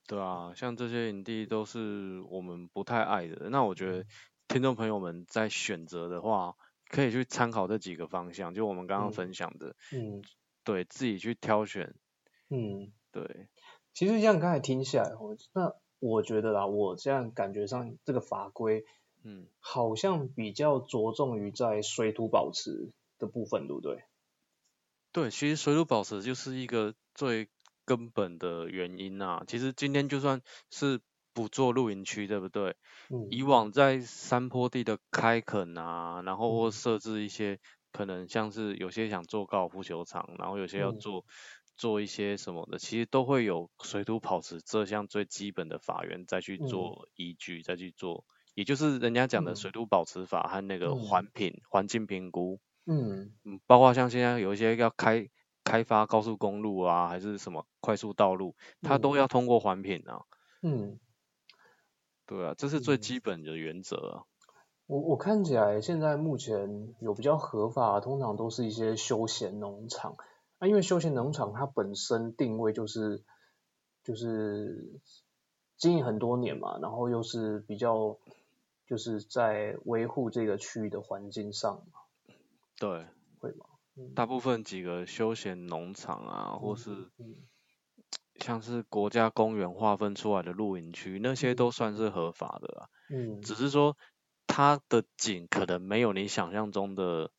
对啊，像这些营地都是我们不太爱的。那我觉得听众朋友们在选择的话，可以去参考这几个方向，就我们刚刚分享的，嗯，对自己去挑选，嗯，对。
其实像刚才听下来，我那我觉得啦，我这样感觉上这个法规，嗯，好像比较着重于在水土保持的部分，对不对？
对，其实水土保持就是一个最。根本的原因啊，其实今天就算是不做露营区，对不对？嗯。以往在山坡地的开垦啊，然后或设置一些可能像是有些想做高尔夫球场，然后有些要做做一些什么的，其实都会有水土保持这项最基本的法源再去做依据，再去做，也就是人家讲的水土保持法和那个环评环境评估。嗯。嗯，包括像现在有一些要开。开发高速公路啊，还是什么快速道路，它都要通过环评啊。嗯，对啊，这是最基本的原则。
我我看起来现在目前有比较合法，通常都是一些休闲农场。那因为休闲农场它本身定位就是就是经营很多年嘛，然后又是比较就是在维护这个区域的环境上嘛。
对，
会吗？
大部分几个休闲农场啊，或是像是国家公园划分出来的露营区，那些都算是合法的啊。嗯。只是说它的景可能没有你想象中的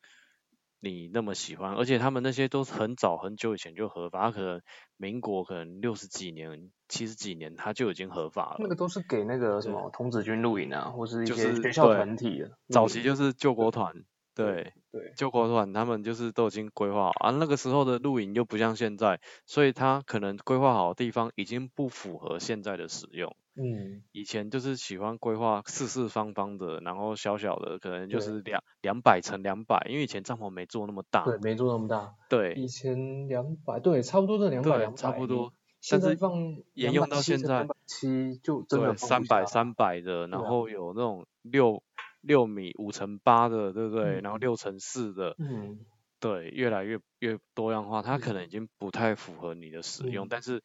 你那么喜欢，而且他们那些都是很早很久以前就合法，可能民国可能六十几年、七十几年它就已经合法了。
那个都是给那个什么童子军露营啊，或是一些学校团体。
早期就是救国团。对对，救国团他们就是都已经规划好啊，那个时候的露营又不像现在，所以他可能规划好的地方已经不符合现在的使用。嗯，以前就是喜欢规划四四方方的，然后小小的，可能就是两两百乘两百，因为以前帐篷没做那么大。
对，没做那么大。
对。
以前两百，对，差不多是两百两百。
差不多。
现在放
沿用到现在。
七就真的
三百三百的，然后有那种六。六米五乘八的，对不对？然后六乘四的，嗯，对，越来越越多样化，它可能已经不太符合你的使用，但是，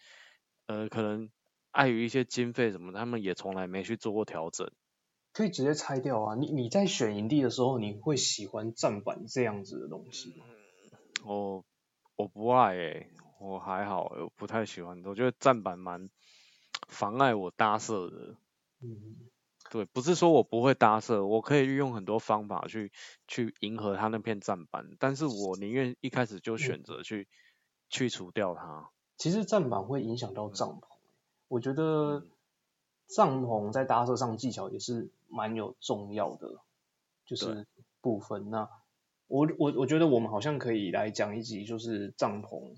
呃，可能碍于一些经费什么，他们也从来没去做过调整，
可以直接拆掉啊！你你在选营地的时候，你会喜欢站板这样子的东西吗？
我我不爱诶，我还好，我不太喜欢。我觉得站板蛮妨碍我搭设的。嗯。对，不是说我不会搭设，我可以运用很多方法去去迎合他那片站板，但是我宁愿一开始就选择去去除掉它。
其实站板会影响到帐篷，我觉得帐篷在搭设上技巧也是蛮有重要的，就是部分。那我我我觉得我们好像可以来讲一集，就是帐篷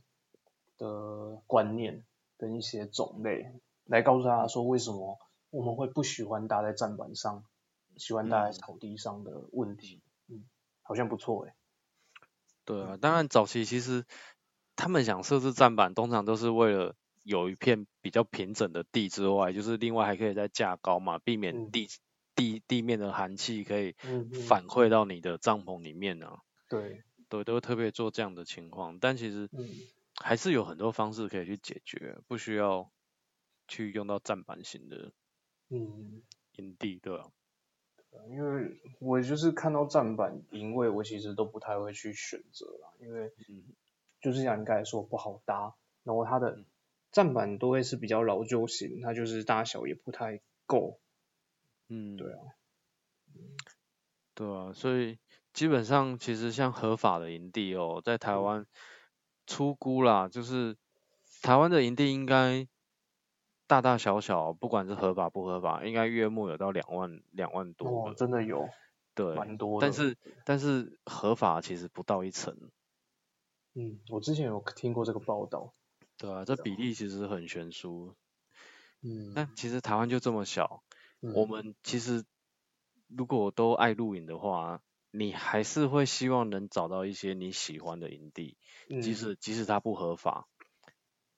的观念跟一些种类，来告诉大家说为什么。我们会不喜欢搭在站板上，喜欢搭在草地上的问题，嗯，好像不错哎。
对啊，当然早期其实他们想设置站板，通常都是为了有一片比较平整的地之外，就是另外还可以再架高嘛，避免地地地面的寒气可以反馈到你的帐篷里面啊。
对，
对，都会特别做这样的情况，但其实还是有很多方式可以去解决，不需要去用到站板型的。嗯，营地对啊，
因为我就是看到站板营位，我其实都不太会去选择啦，因为就是像你刚才说不好搭，然后它的站板都会是比较老旧型，它就是大小也不太够。嗯，对啊，
对啊，所以基本上其实像合法的营地哦，在台湾出估啦，就是台湾的营地应该。大大小小，不管是合法不合法，应该月末有到两万两万多。
哦，真的有，
对，
蛮多。
但是但是合法其实不到一成。
嗯，我之前有听过这个报道。
对啊，这比例其实很悬殊。嗯。但其实台湾就这么小，我们其实如果都爱露营的话，你还是会希望能找到一些你喜欢的营地，即使即使它不合法。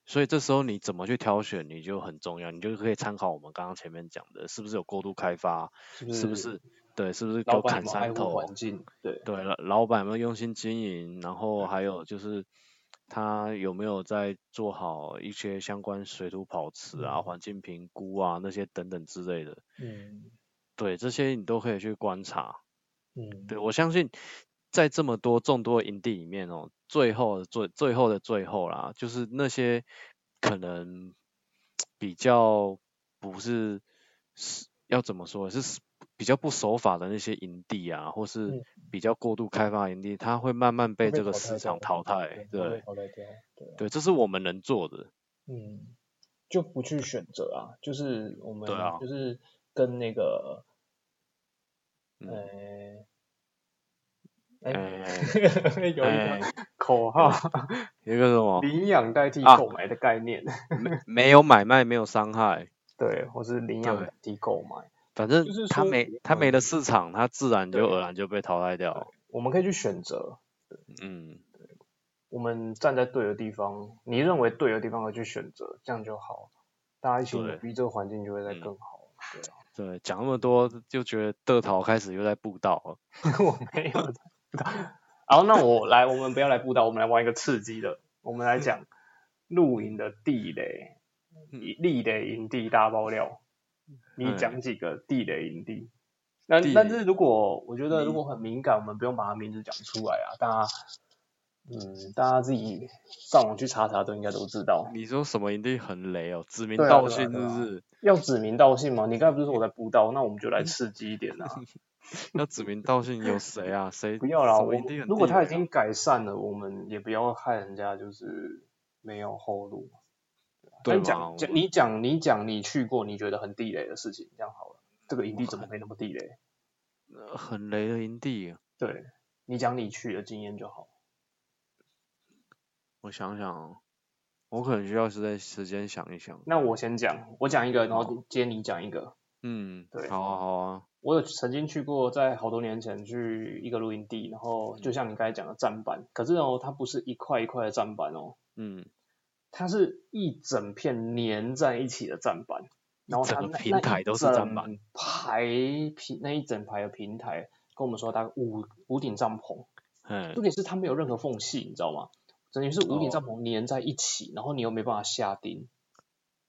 所以这时候你怎么去挑选，你就很重要，你就可以参考我们刚刚前面讲的，是不是有过度开发，是不是？对，是不是有砍山头？
环境，对
对，老老板有没有用心经营？然后还有就是他有没有在做好一些相关水土保持啊、环境评估啊那些等等之类的。嗯。对，这些你都可以去观察。嗯。对，我相信在这么多众多营地里面哦。最后最最后的最后啦，就是那些可能比较不是是要怎么说，是比较不守法的那些营地啊，或是比较过度开发营地，它会慢慢被这个市场淘汰。对，对，这是我们能做的。
嗯，就不去选择啊，就是我们就是跟那个，呃。哎，有一个口号，
一个什么？
领养代替购买的概念。
没没有买卖，没有伤害。
对，或是领养代替购买。
反正他没他没了市场，它自然就偶然就被淘汰掉。
我们可以去选择。嗯。我们站在对的地方，你认为对的地方而去选择，这样就好。大家一起努力，这个环境就会再更好。对啊。
对，讲那么多，就觉得德桃开始又在布道了。
我没有。好，那我来，我们不要来布道，我们来玩一个刺激的，我们来讲露营的地雷，地雷营地大爆料，你讲几个地雷营地？那但是如果我觉得如果很敏感，我们不用把它名字讲出来啊，大家，嗯，大家自己上网去查查都应该都知道。
你说什么营地很雷哦？指名道姓是不是？
要指名道姓吗？你刚才不是说我在布道？那我们就来刺激一点啊。
要指名道姓有谁啊？谁
不要啦？我如果他已经改善了，我们也不要害人家，就是没有后路。
对
讲讲你讲你讲你去过你觉得很地雷的事情，这样好了。这个营地怎么没那么地雷？
很雷的营地。
对，你讲你去的经验就好。
我想想，我可能需要时间时间想一想。
那我先讲，我讲一个，然后接你讲一个。
嗯，对，好啊好啊。
我有曾经去过，在好多年前去一个露营地，然后就像你刚才讲的站板，可是哦，它不是一块一块的站板哦，嗯，它是一整片粘在一起的站板，然后它
平台都是站板，
排平那一整排的平台，跟我们说大概五五顶帐篷，嗯，重点是它没有任何缝隙，你知道吗？等于是五顶帐篷粘在一起，然后你又没办法下钉。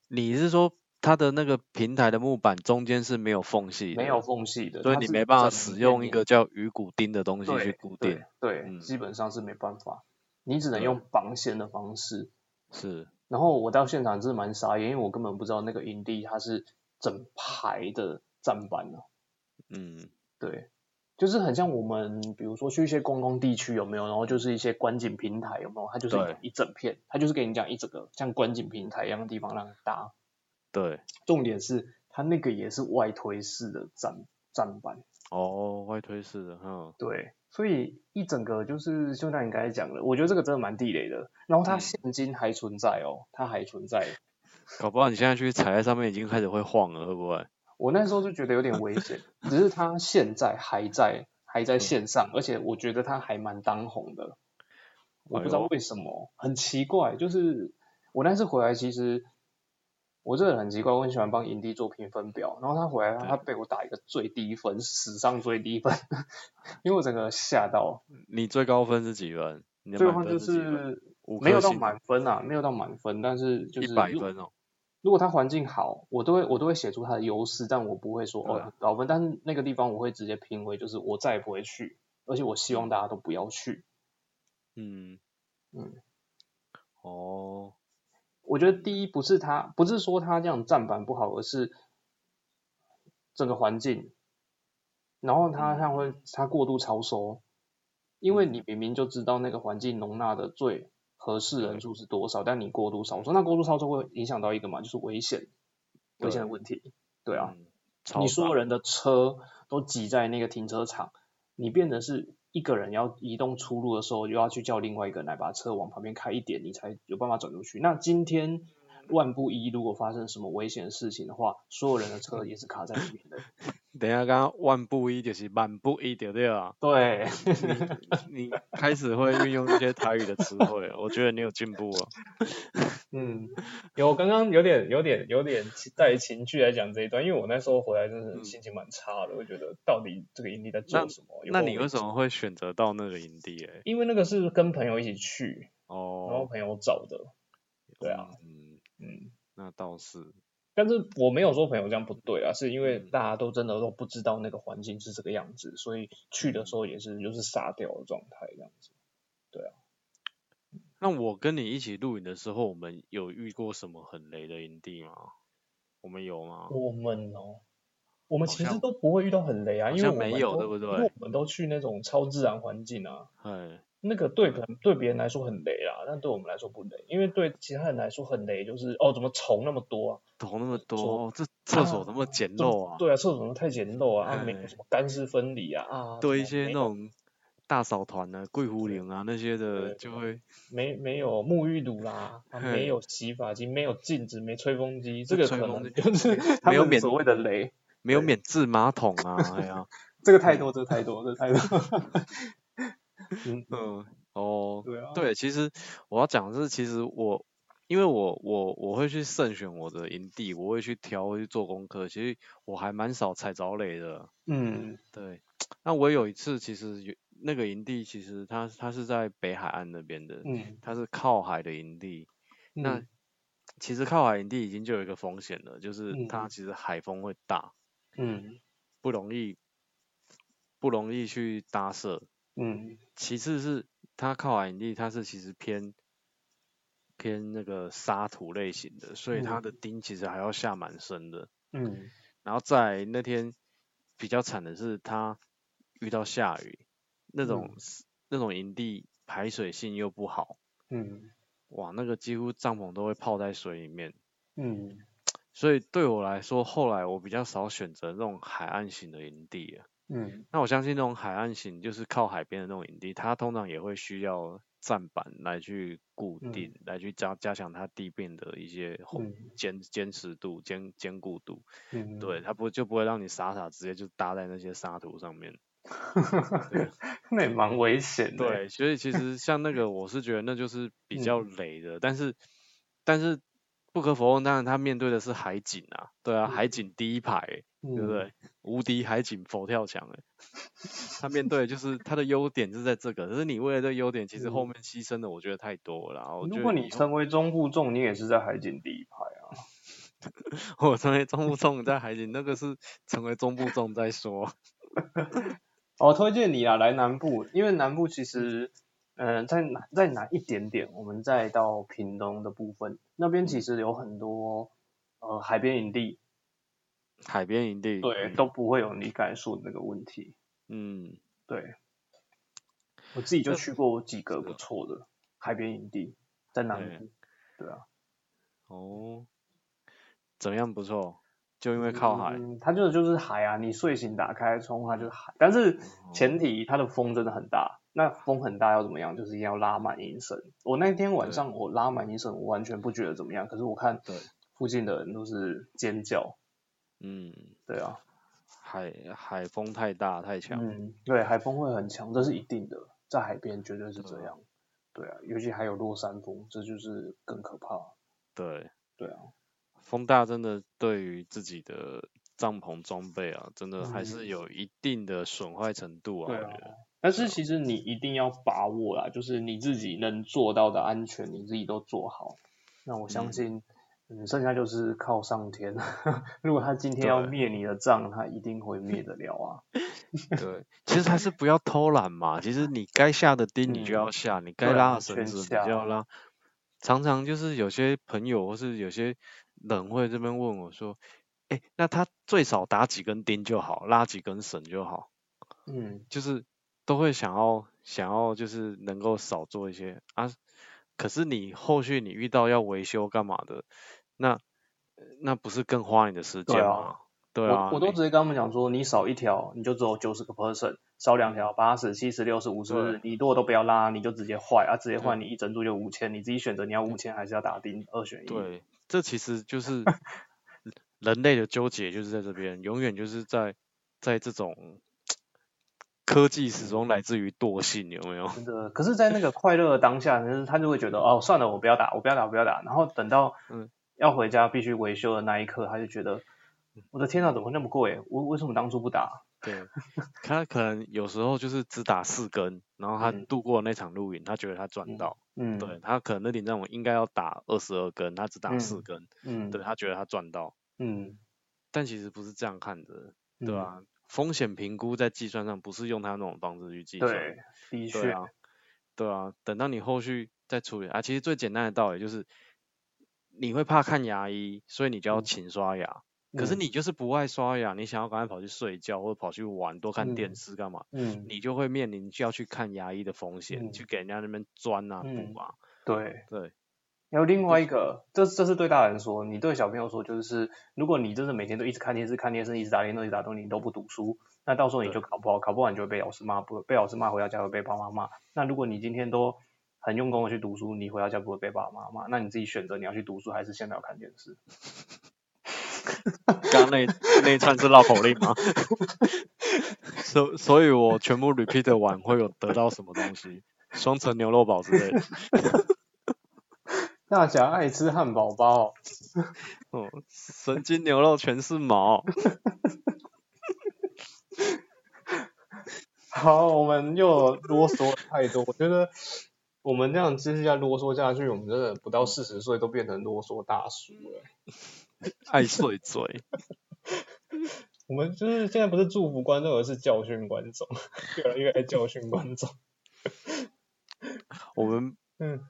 你是说？它的那个平台的木板中间是没有缝隙，
没有缝隙的，
所以你没办法使用一个叫鱼骨钉的东西去固定。
对，基本上是没办法，你只能用绑线的方式。
是。
然后我到现场是蛮傻眼，因为我根本不知道那个营地它是整排的站板呢。嗯，对，就是很像我们比如说去一些观光地区有没有？然后就是一些观景平台有没有？它就是一整片，它就是给你讲一整个像观景平台一样的地方让你搭。
对，
重点是它那个也是外推式的站站板。
哦，外推式的，哈。
对。所以一整个就是就像你刚才讲的，我觉得这个真的蛮地雷的。然后它现金还存在哦，它还存在。
搞不好你现在去踩在上面已经开始会晃了，会不会？
我那时候就觉得有点危险，只是它现在还在还在线上，而且我觉得它还蛮当红的。我不知道为什么，很奇怪，就是我那次回来其实。我这个人很奇怪，我很喜欢帮营地做评分表，然后他回来，他被我打一个最低分，史上最低分，因为我整个吓到。
你最高分是几分？
最高分就是没有到满分啊，没有到满分，但是就是
一百分哦。
如果他环境好，我都会我都会写出他的优势，但我不会说哦高分，但是那个地方我会直接评为就是我再也不会去，而且我希望大家都不要去。嗯嗯，哦。我觉得第一不是他，不是说他这样站板不好，而是整个环境。然后他他会他过度超收，因为你明明就知道那个环境容纳的最合适人数是多少，但你过度超收，那过度超收会影响到一个嘛，就是危险危险的问题。对啊，你所有人的车都挤在那个停车场，你变得是。一个人要移动出路的时候，又要去叫另外一个人来把车往旁边开一点，你才有办法转出去。那今天万不一，如果发生什么危险的事情的话，所有人的车也是卡在里面的。
等下，刚刚万不一就是万不一，对不对啊？
对，
你开始会运用一些台语的词汇，我觉得你有进步哦。
嗯，有，刚刚有点、有点、有点带情绪来讲这一段，因为我那时候回来真的心情蛮差的，我觉得到底这个营地在做什么？
那你为什么会选择到那个营地？哎，
因为那个是跟朋友一起去，哦，然后朋友找的，对啊，嗯
嗯，那倒是。
但是我没有说朋友这样不对啊，是因为大家都真的都不知道那个环境是这个样子，所以去的时候也是就是傻掉的状态这样子。对啊。
那我跟你一起露营的时候，我们有遇过什么很雷的营地吗？我们有吗？
我们哦，我们其实都不会遇到很雷啊，因为
没有对不对？因
为我们都去那种超自然环境啊。哎。那个对可能对别人来说很雷啦，但对我们来说不雷，因为对其他人来说很雷，就是哦怎么虫那么多啊？
虫那么多，这厕所怎么简陋啊？
对啊，厕所怎么太简陋啊？啊没什么干湿分离啊啊！
对一些那种大扫团啊、桂湖岭啊那些的就会
没没有沐浴乳啦，没有洗发精，没有镜子，没吹风机，这个可能就是 没有免所谓的雷，
没有免治马桶啊，哎呀，
这个太多，这个太多，这个太多。
嗯 哦，对啊，对，其实我要讲的是，其实我因为我我我会去慎选我的营地，我会去挑，会去做功课，其实我还蛮少踩着雷的。嗯，对。那我有一次，其实有那个营地，其实它它是在北海岸那边的，嗯，它是靠海的营地。那其实靠海营地已经就有一个风险了，就是它其实海风会大，嗯，不容易不容易去搭设。嗯，其次是它靠海营地，它是其实偏偏那个沙土类型的，所以它的钉其实还要下蛮深的。嗯，然后在那天比较惨的是，它遇到下雨，那种那种营地排水性又不好。嗯，哇，那个几乎帐篷都会泡在水里面。嗯，所以对我来说，后来我比较少选择那种海岸型的营地了。嗯，那我相信那种海岸型，就是靠海边的那种营地，它通常也会需要站板来去固定，来去加加强它地面的一些坚坚持度、坚坚固度。嗯，对，它不就不会让你傻傻直接就搭在那些沙土上面。
那也蛮危险
的。对，所以其实像那个，我是觉得那就是比较雷的，但是但是不可否认，当然它面对的是海景啊，对啊，海景第一排。对不对？无敌海景佛跳墙哎，他面对就是他的优点是在这个，可是你为了这优点，其实后面牺牲的我觉得太多了。
如果你成为中部重，你也是在海景第一排啊。
我成为中部重在海景，那个是成为中部重再说。
我推荐你啊，来南部，因为南部其实，嗯，在南在南一点点，我们再到屏东的部分，那边其实有很多呃海边营地，
海边营地，
对，都不会有你刚才说的那个问题。嗯，对，我自己就去过几个不错的海边营地，在南部，对啊。
哦，怎么样不错？就因为靠海，
它就是就是海啊！你睡醒打开窗，它就是海。但是前提它的风真的很大，那风很大要怎么样？就是一定要拉满音声。我那天晚上我拉满音声，我完全不觉得怎么样。可是我看附近的人都是尖叫。嗯，对啊，
海海风太大太强。
嗯，对，海风会很强，这是一定的，在海边绝对是这样。对啊，尤其还有落山风，这就是更可怕。
对，
对啊。
风大真的对于自己的帐篷装备啊，真的还是有一定的损坏程度啊。
对啊，但是其实你一定要把握啦，就是你自己能做到的安全，你自己都做好。那我相信，嗯，剩下就是靠上天。如果他今天要灭你的账，他一定会灭得了啊。
对，其实还是不要偷懒嘛。其实你该下的钉你就要下，你该拉的绳子你就要拉。常常就是有些朋友或是有些。人会这边问我说，哎，那他最少打几根钉就好，拉几根绳就好，嗯，就是都会想要想要就是能够少做一些啊，可是你后续你遇到要维修干嘛的，那那不是更花你的时间吗？对啊，
我我都直接跟他们讲说，你少一条你就只有九十个 percent，少两条八十、七十、六十、五十，你如果都不要拉，你就直接坏啊，直接换你一整组就五千，你自己选择你要五千还是要打钉，二选一。
对。这其实就 是人类的纠结，就是在这边，永远就是在在这种科技始终来自于惰性，有没有？
真的，可是，在那个快乐的当下，是他就会觉得，哦，算了，我不要打，我不要打，不要打。然后等到嗯要回家必须维修的那一刻，他就觉得，我的天呐，怎么那么贵？我为什么当初不打？
对，他可能有时候就是只打四根，然后他度过那场露营，他觉得他赚到。嗯，对他可能那顶帐篷应该要打二十二根，他只打四根。嗯，对他觉得他赚到。嗯，但其实不是这样看的，对吧？风险评估在计算上不是用他那种方式去计算。
对，的确
啊。对啊，等到你后续再处理啊，其实最简单的道理就是，你会怕看牙医，所以你就要勤刷牙。可是你就是不爱刷牙，你想要赶快跑去睡觉或者跑去玩，多看电视干嘛？嗯，你就会面临就要去看牙医的风险，去给人家那边钻啊补啊。
对
对。
还有另外一个，这这是对大人说，你对小朋友说，就是如果你真的每天都一直看电视、看电视，一直打电动、一直打东西，你都不读书，那到时候你就考不好，考不好你就会被老师骂，不被老师骂回到家会被爸妈骂。那如果你今天都很用功的去读书，你回到家不会被爸爸妈骂，那你自己选择你要去读书还是现在要看电视。
刚那 那一串是绕口令吗？所所以，我全部 repeat 完会有得到什么东西？双层牛肉堡之类的。
大侠爱吃汉堡包。
哦，神经牛肉全是毛。
好，我们又啰嗦太多，我觉得我们这样继续再啰嗦下去，我们真的不到四十岁都变成啰嗦大叔了。
爱碎嘴，
我们就是现在不是祝福观众，而是教训观众，越来越爱教训观众。
我们，嗯，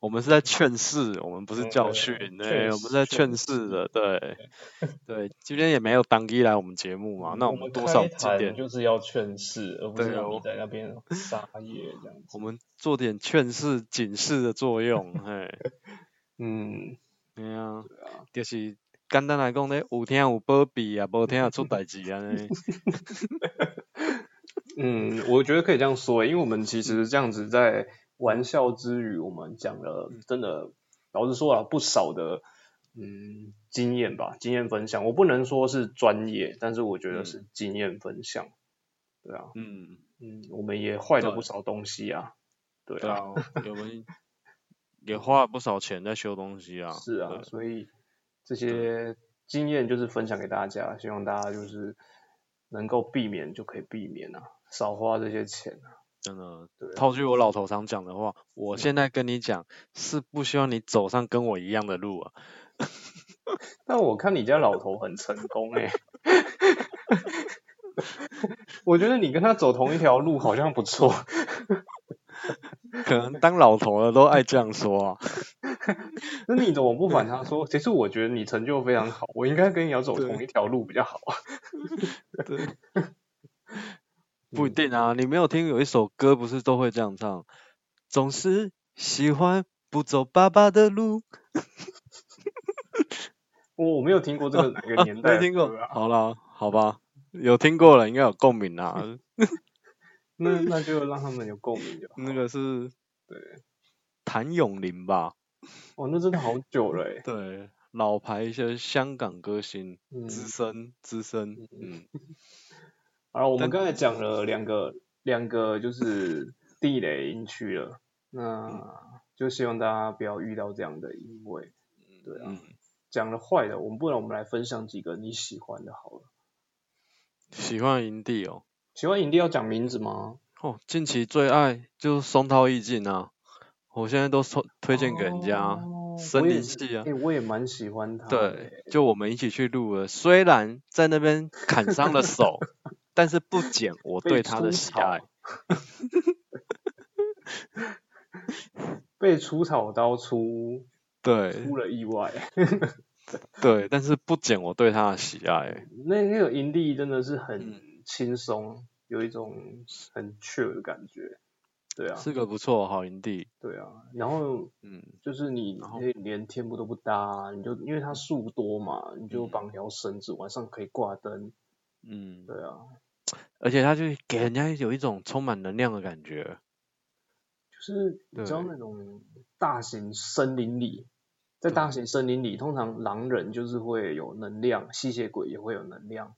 我们是在劝世，我们不是教训，对，我们是在劝世的，对，对，今天也没有当机来我们节目嘛，那我们多少几点
就是要劝世，而不是你在那边撒野这样子。
我们做点劝世警示的作用，嘿，嗯。对啊，就是简单来讲咧，有听有保庇啊，无听出代志啊。
嗯，我觉得可以这样说，因为我们其实这样子在玩笑之余，我们讲了真的，老实说啊，不少的嗯经验吧，经验分享。我不能说是专业，但是我觉得是经验分享。对啊，嗯嗯，我们也坏了不少东西啊。对啊，
我们。也花了不少钱在修东西啊。
是啊，所以这些经验就是分享给大家，希望大家就是能够避免就可以避免啊，少花这些钱啊。
真的，套句我老头常讲的话，我现在跟你讲，是不希望你走上跟我一样的路啊。
但我看你家老头很成功哎，我觉得你跟他走同一条路好像不错。
可能当老头了都爱这样说啊。
那你怎么不反他说？其实我觉得你成就非常好，我应该跟你要走同一条路比较好啊。
对，不一定啊。你没有听有一首歌不是都会这样唱？总是喜欢不走爸爸的路。
我 我没有听过这个哪个年代，
没听过。好了，好吧，有听过了，应该有共鸣啊。
那那就让他们有共鸣就好。
那个是
对
谭咏麟吧？
哦，那真的好久了哎。
对，老牌一些香港歌星，资深资深。嗯。
好，我们刚才讲了两个两个就是地雷音区了，那就希望大家不要遇到这样的因为，对啊，讲了坏的，我们不然我们来分享几个你喜欢的好了。
喜欢营地哦。
喜欢营地要讲名字吗？
哦，近期最爱就是松涛意境啊，我现在都推推荐给人家，森林系啊。
哎，我也蛮喜欢他。
对，就我们一起去录了，虽然在那边砍伤了手，但是不减我对他的喜爱。
被除草刀出，
对，
出了意外。
对，但是不减我对他的喜爱。
那那个营地真的是很。轻松，有一种很 chill 的感觉，对啊，
是个不错好营地，
对啊，然后嗯，就是你可以连天幕都不搭，你就因为它树多嘛，你就绑条绳子，晚上可以挂灯，嗯，对啊，
而且他就给人家有一种充满能量的感觉，
就是你知道那种大型森林里，在大型森林里，通常狼人就是会有能量，吸血鬼也会有能量。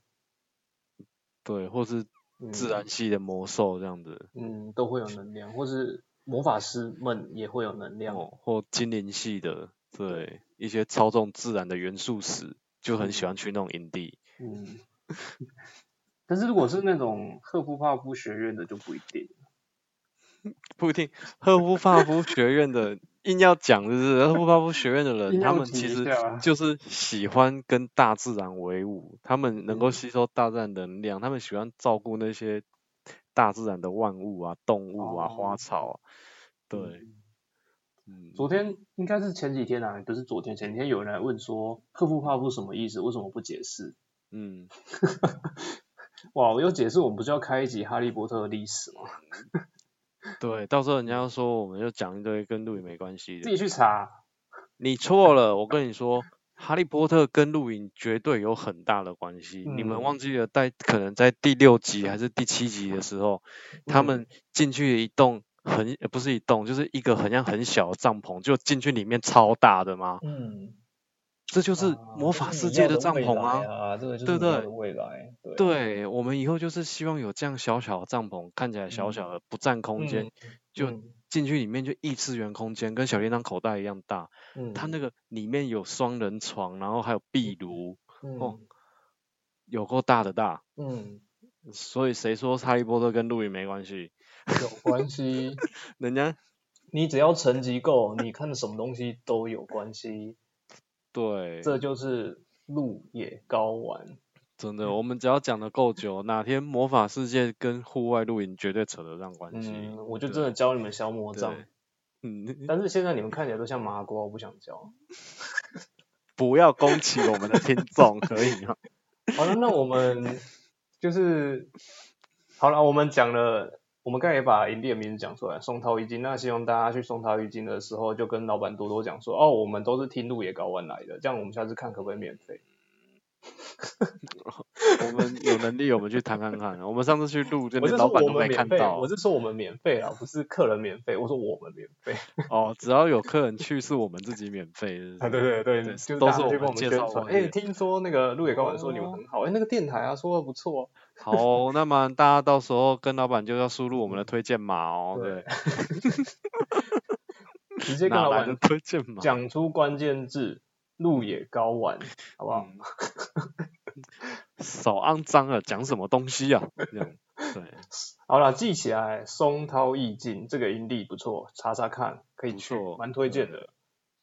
对，或是自然系的魔兽这样子，
嗯，都会有能量，或是魔法师们也会有能量，哦
或精灵系的，对，一些操纵自然的元素时，就很喜欢去那种营地。
嗯，但是如果是那种赫夫帕夫学院的就不一定，
不一定，赫夫帕夫学院的。硬要讲就是赫夫帕夫学院的人，他们其实就是喜欢跟大自然为伍，他们能够吸收大自然能量，他们喜欢照顾那些大自然的万物啊、动物啊、花草。啊对，
嗯。昨天应该是前几天啊，不是昨天，前天有人来问说赫夫帕夫什么意思？为什么不解释？嗯。哇，我有解释，我们不是要开一集哈利波特的历史吗？
对，到时候人家要说，我们就讲一堆跟露营没关系的。
自己去查。
你错了，我跟你说，哈利波特跟露营绝对有很大的关系。你们忘记了，在可能在第六集还是第七集的时候，他们进去一栋很不是一栋，就是一个很像很小的帐篷，就进去里面超大的吗？嗯。这就是魔法世界的帐篷
啊，对不对？未来，
对，我们以后就是希望有这样小小的帐篷，看起来小小的，不占空间，就进去里面就异次元空间，跟小叮当口袋一样大。嗯，它那个里面有双人床，然后还有壁炉，哦，有够大的大。嗯，所以谁说哈利波特跟露营没关系？
有关系，
人家
你只要层级够，你看什么东西都有关系。
对，
这就是路野高玩。
真的，我们只要讲的够久，哪天魔法世界跟户外露营绝对扯得上关系。
嗯，我就真的教你们消魔杖。嗯，但是现在你们看起来都像麻瓜，我不想教。
不要攻击我们的听众，可以吗？
好了，那我们就是好了，我们讲了。我们刚才也把营地的名字讲出来，松涛一金。那希望大家去松涛一金的时候，就跟老板多多讲说，哦，我们都是听路野高湾来的，这样我们下次看可不可以免费。
我们 有能力，我们去谈看看。我们上次去录，真的老板都没看到。
我是说我们免费啊，不是客人免费。我说我们免费。
哦，只要有客人去，是我们自己免费。
啊，对对对，
都是我
们
介绍。
哎，听说那个路野高玩说你们很好，哎，那个电台啊说的不错。
好，那么大家到时候跟老板就要输入我们的推荐码哦。对。
直接跟老板
推荐码，
讲出关键字。路野高玩，好不好？
少肮脏了，讲什么东西啊？对，
好了，记起来，松涛意境这个营地不错，查查看，可以去，蛮推荐的。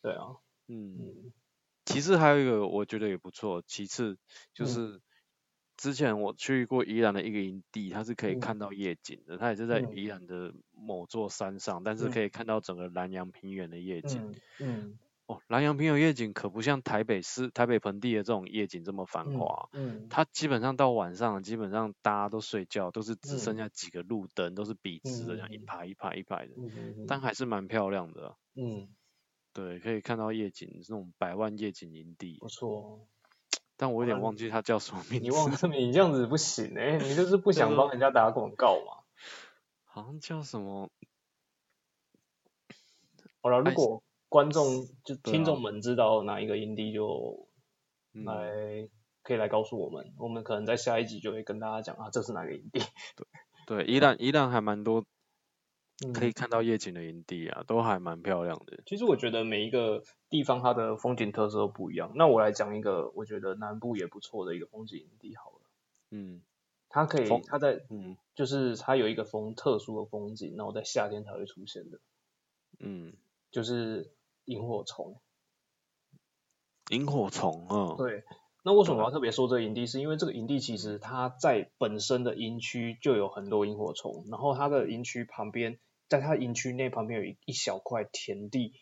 对。啊，嗯，
其次还有一个我觉得也不错，其次就是之前我去过宜兰的一个营地，它是可以看到夜景的，它也是在宜兰的某座山上，但是可以看到整个南洋平原的夜景。嗯。哦，南洋平原夜景可不像台北市、台北盆地的这种夜景这么繁华。嗯。它基本上到晚上，基本上大家都睡觉，都是只剩下几个路灯，都是笔直的，这样一排一排一排的。嗯嗯但还是蛮漂亮的。嗯。对，可以看到夜景，这种百万夜景营地。
不错。
但我有点忘记它叫什么名字。
你忘这名，你这样子不行哎，你就是不想帮人家打广告嘛？
好像叫什么？
好了，如果。观众就听众们知道哪一个营地就来可以来告诉我们，我们可能在下一集就会跟大家讲啊，这是哪个营地。
对对，宜兰宜兰还蛮多可以看到夜景的营地啊，都还蛮漂亮的。
其实我觉得每一个地方它的风景特色都不一样。那我来讲一个我觉得南部也不错的一个风景营地好了。嗯。它可以，它在嗯，就是它有一个风特殊的风景，然后在夏天才会出现的。嗯。就是。萤火虫，
萤火虫，啊，
对。那为什么我要特别说这个营地？是因为这个营地其实它在本身的营区就有很多萤火虫，然后它的营区旁边，在它营区内旁边有一一小块田地，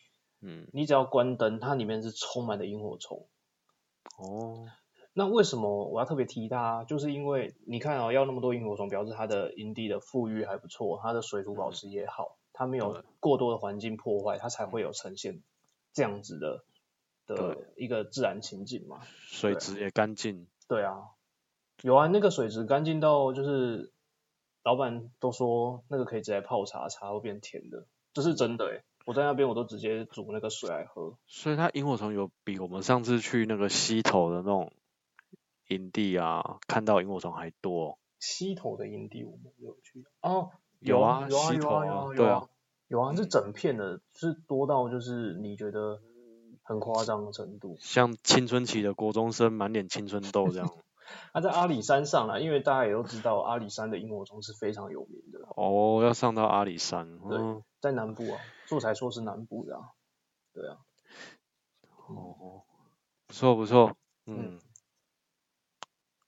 嗯，你只要关灯，它里面是充满了萤火虫。哦，那为什么我要特别提它？就是因为你看啊，要那么多萤火虫，表示它的营地的富裕还不错，它的水土保持也好，它没有过多的环境破坏，它才会有呈现。这样子的的一个自然情景嘛，
水质也干净。
对啊，有啊，那个水质干净到就是老板都说那个可以直接泡茶，茶会变甜的，这是真的诶。我在那边我都直接煮那个水来喝。
所以它萤火虫有比我们上次去那个溪头的那种营地啊，看到萤火虫还多。
溪头的营地我们有去哦，
有
啊，
有啊，
有啊，有啊，对啊。有啊，是整片的，是多到就是你觉得很夸张的程度，
像青春期的国中生满脸青春痘这样。
他 在阿里山上啦，因为大家也都知道阿里山的萤火虫是非常有名的。
哦，要上到阿里山。
对，在南部啊，素才说是南部的啊。对啊。
哦，不错不错，嗯。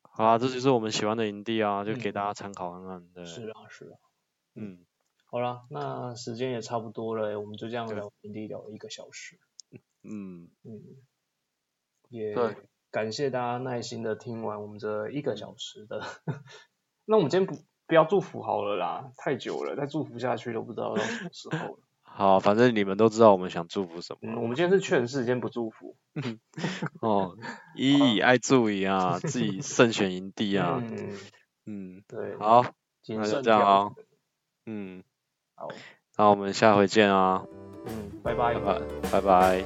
好啊，这就是我们喜欢的营地啊，就给大家参考看看。对。
是啊是啊。嗯。好了，那时间也差不多了，我们就这样聊营地聊了一个小时。嗯嗯，也感谢大家耐心的听完我们这一个小时的。那我们今天不不要祝福好了啦，太久了，再祝福下去都不知道到什么时候了。
好，反正你们都知道我们想祝福什么。
我们今天是劝世，今天不祝福。
哦，一以爱助矣啊，自己慎选营地啊。嗯嗯，对。好，那就这样啊。嗯。好，那我们下回见啊！
嗯，拜拜，
拜拜，拜拜。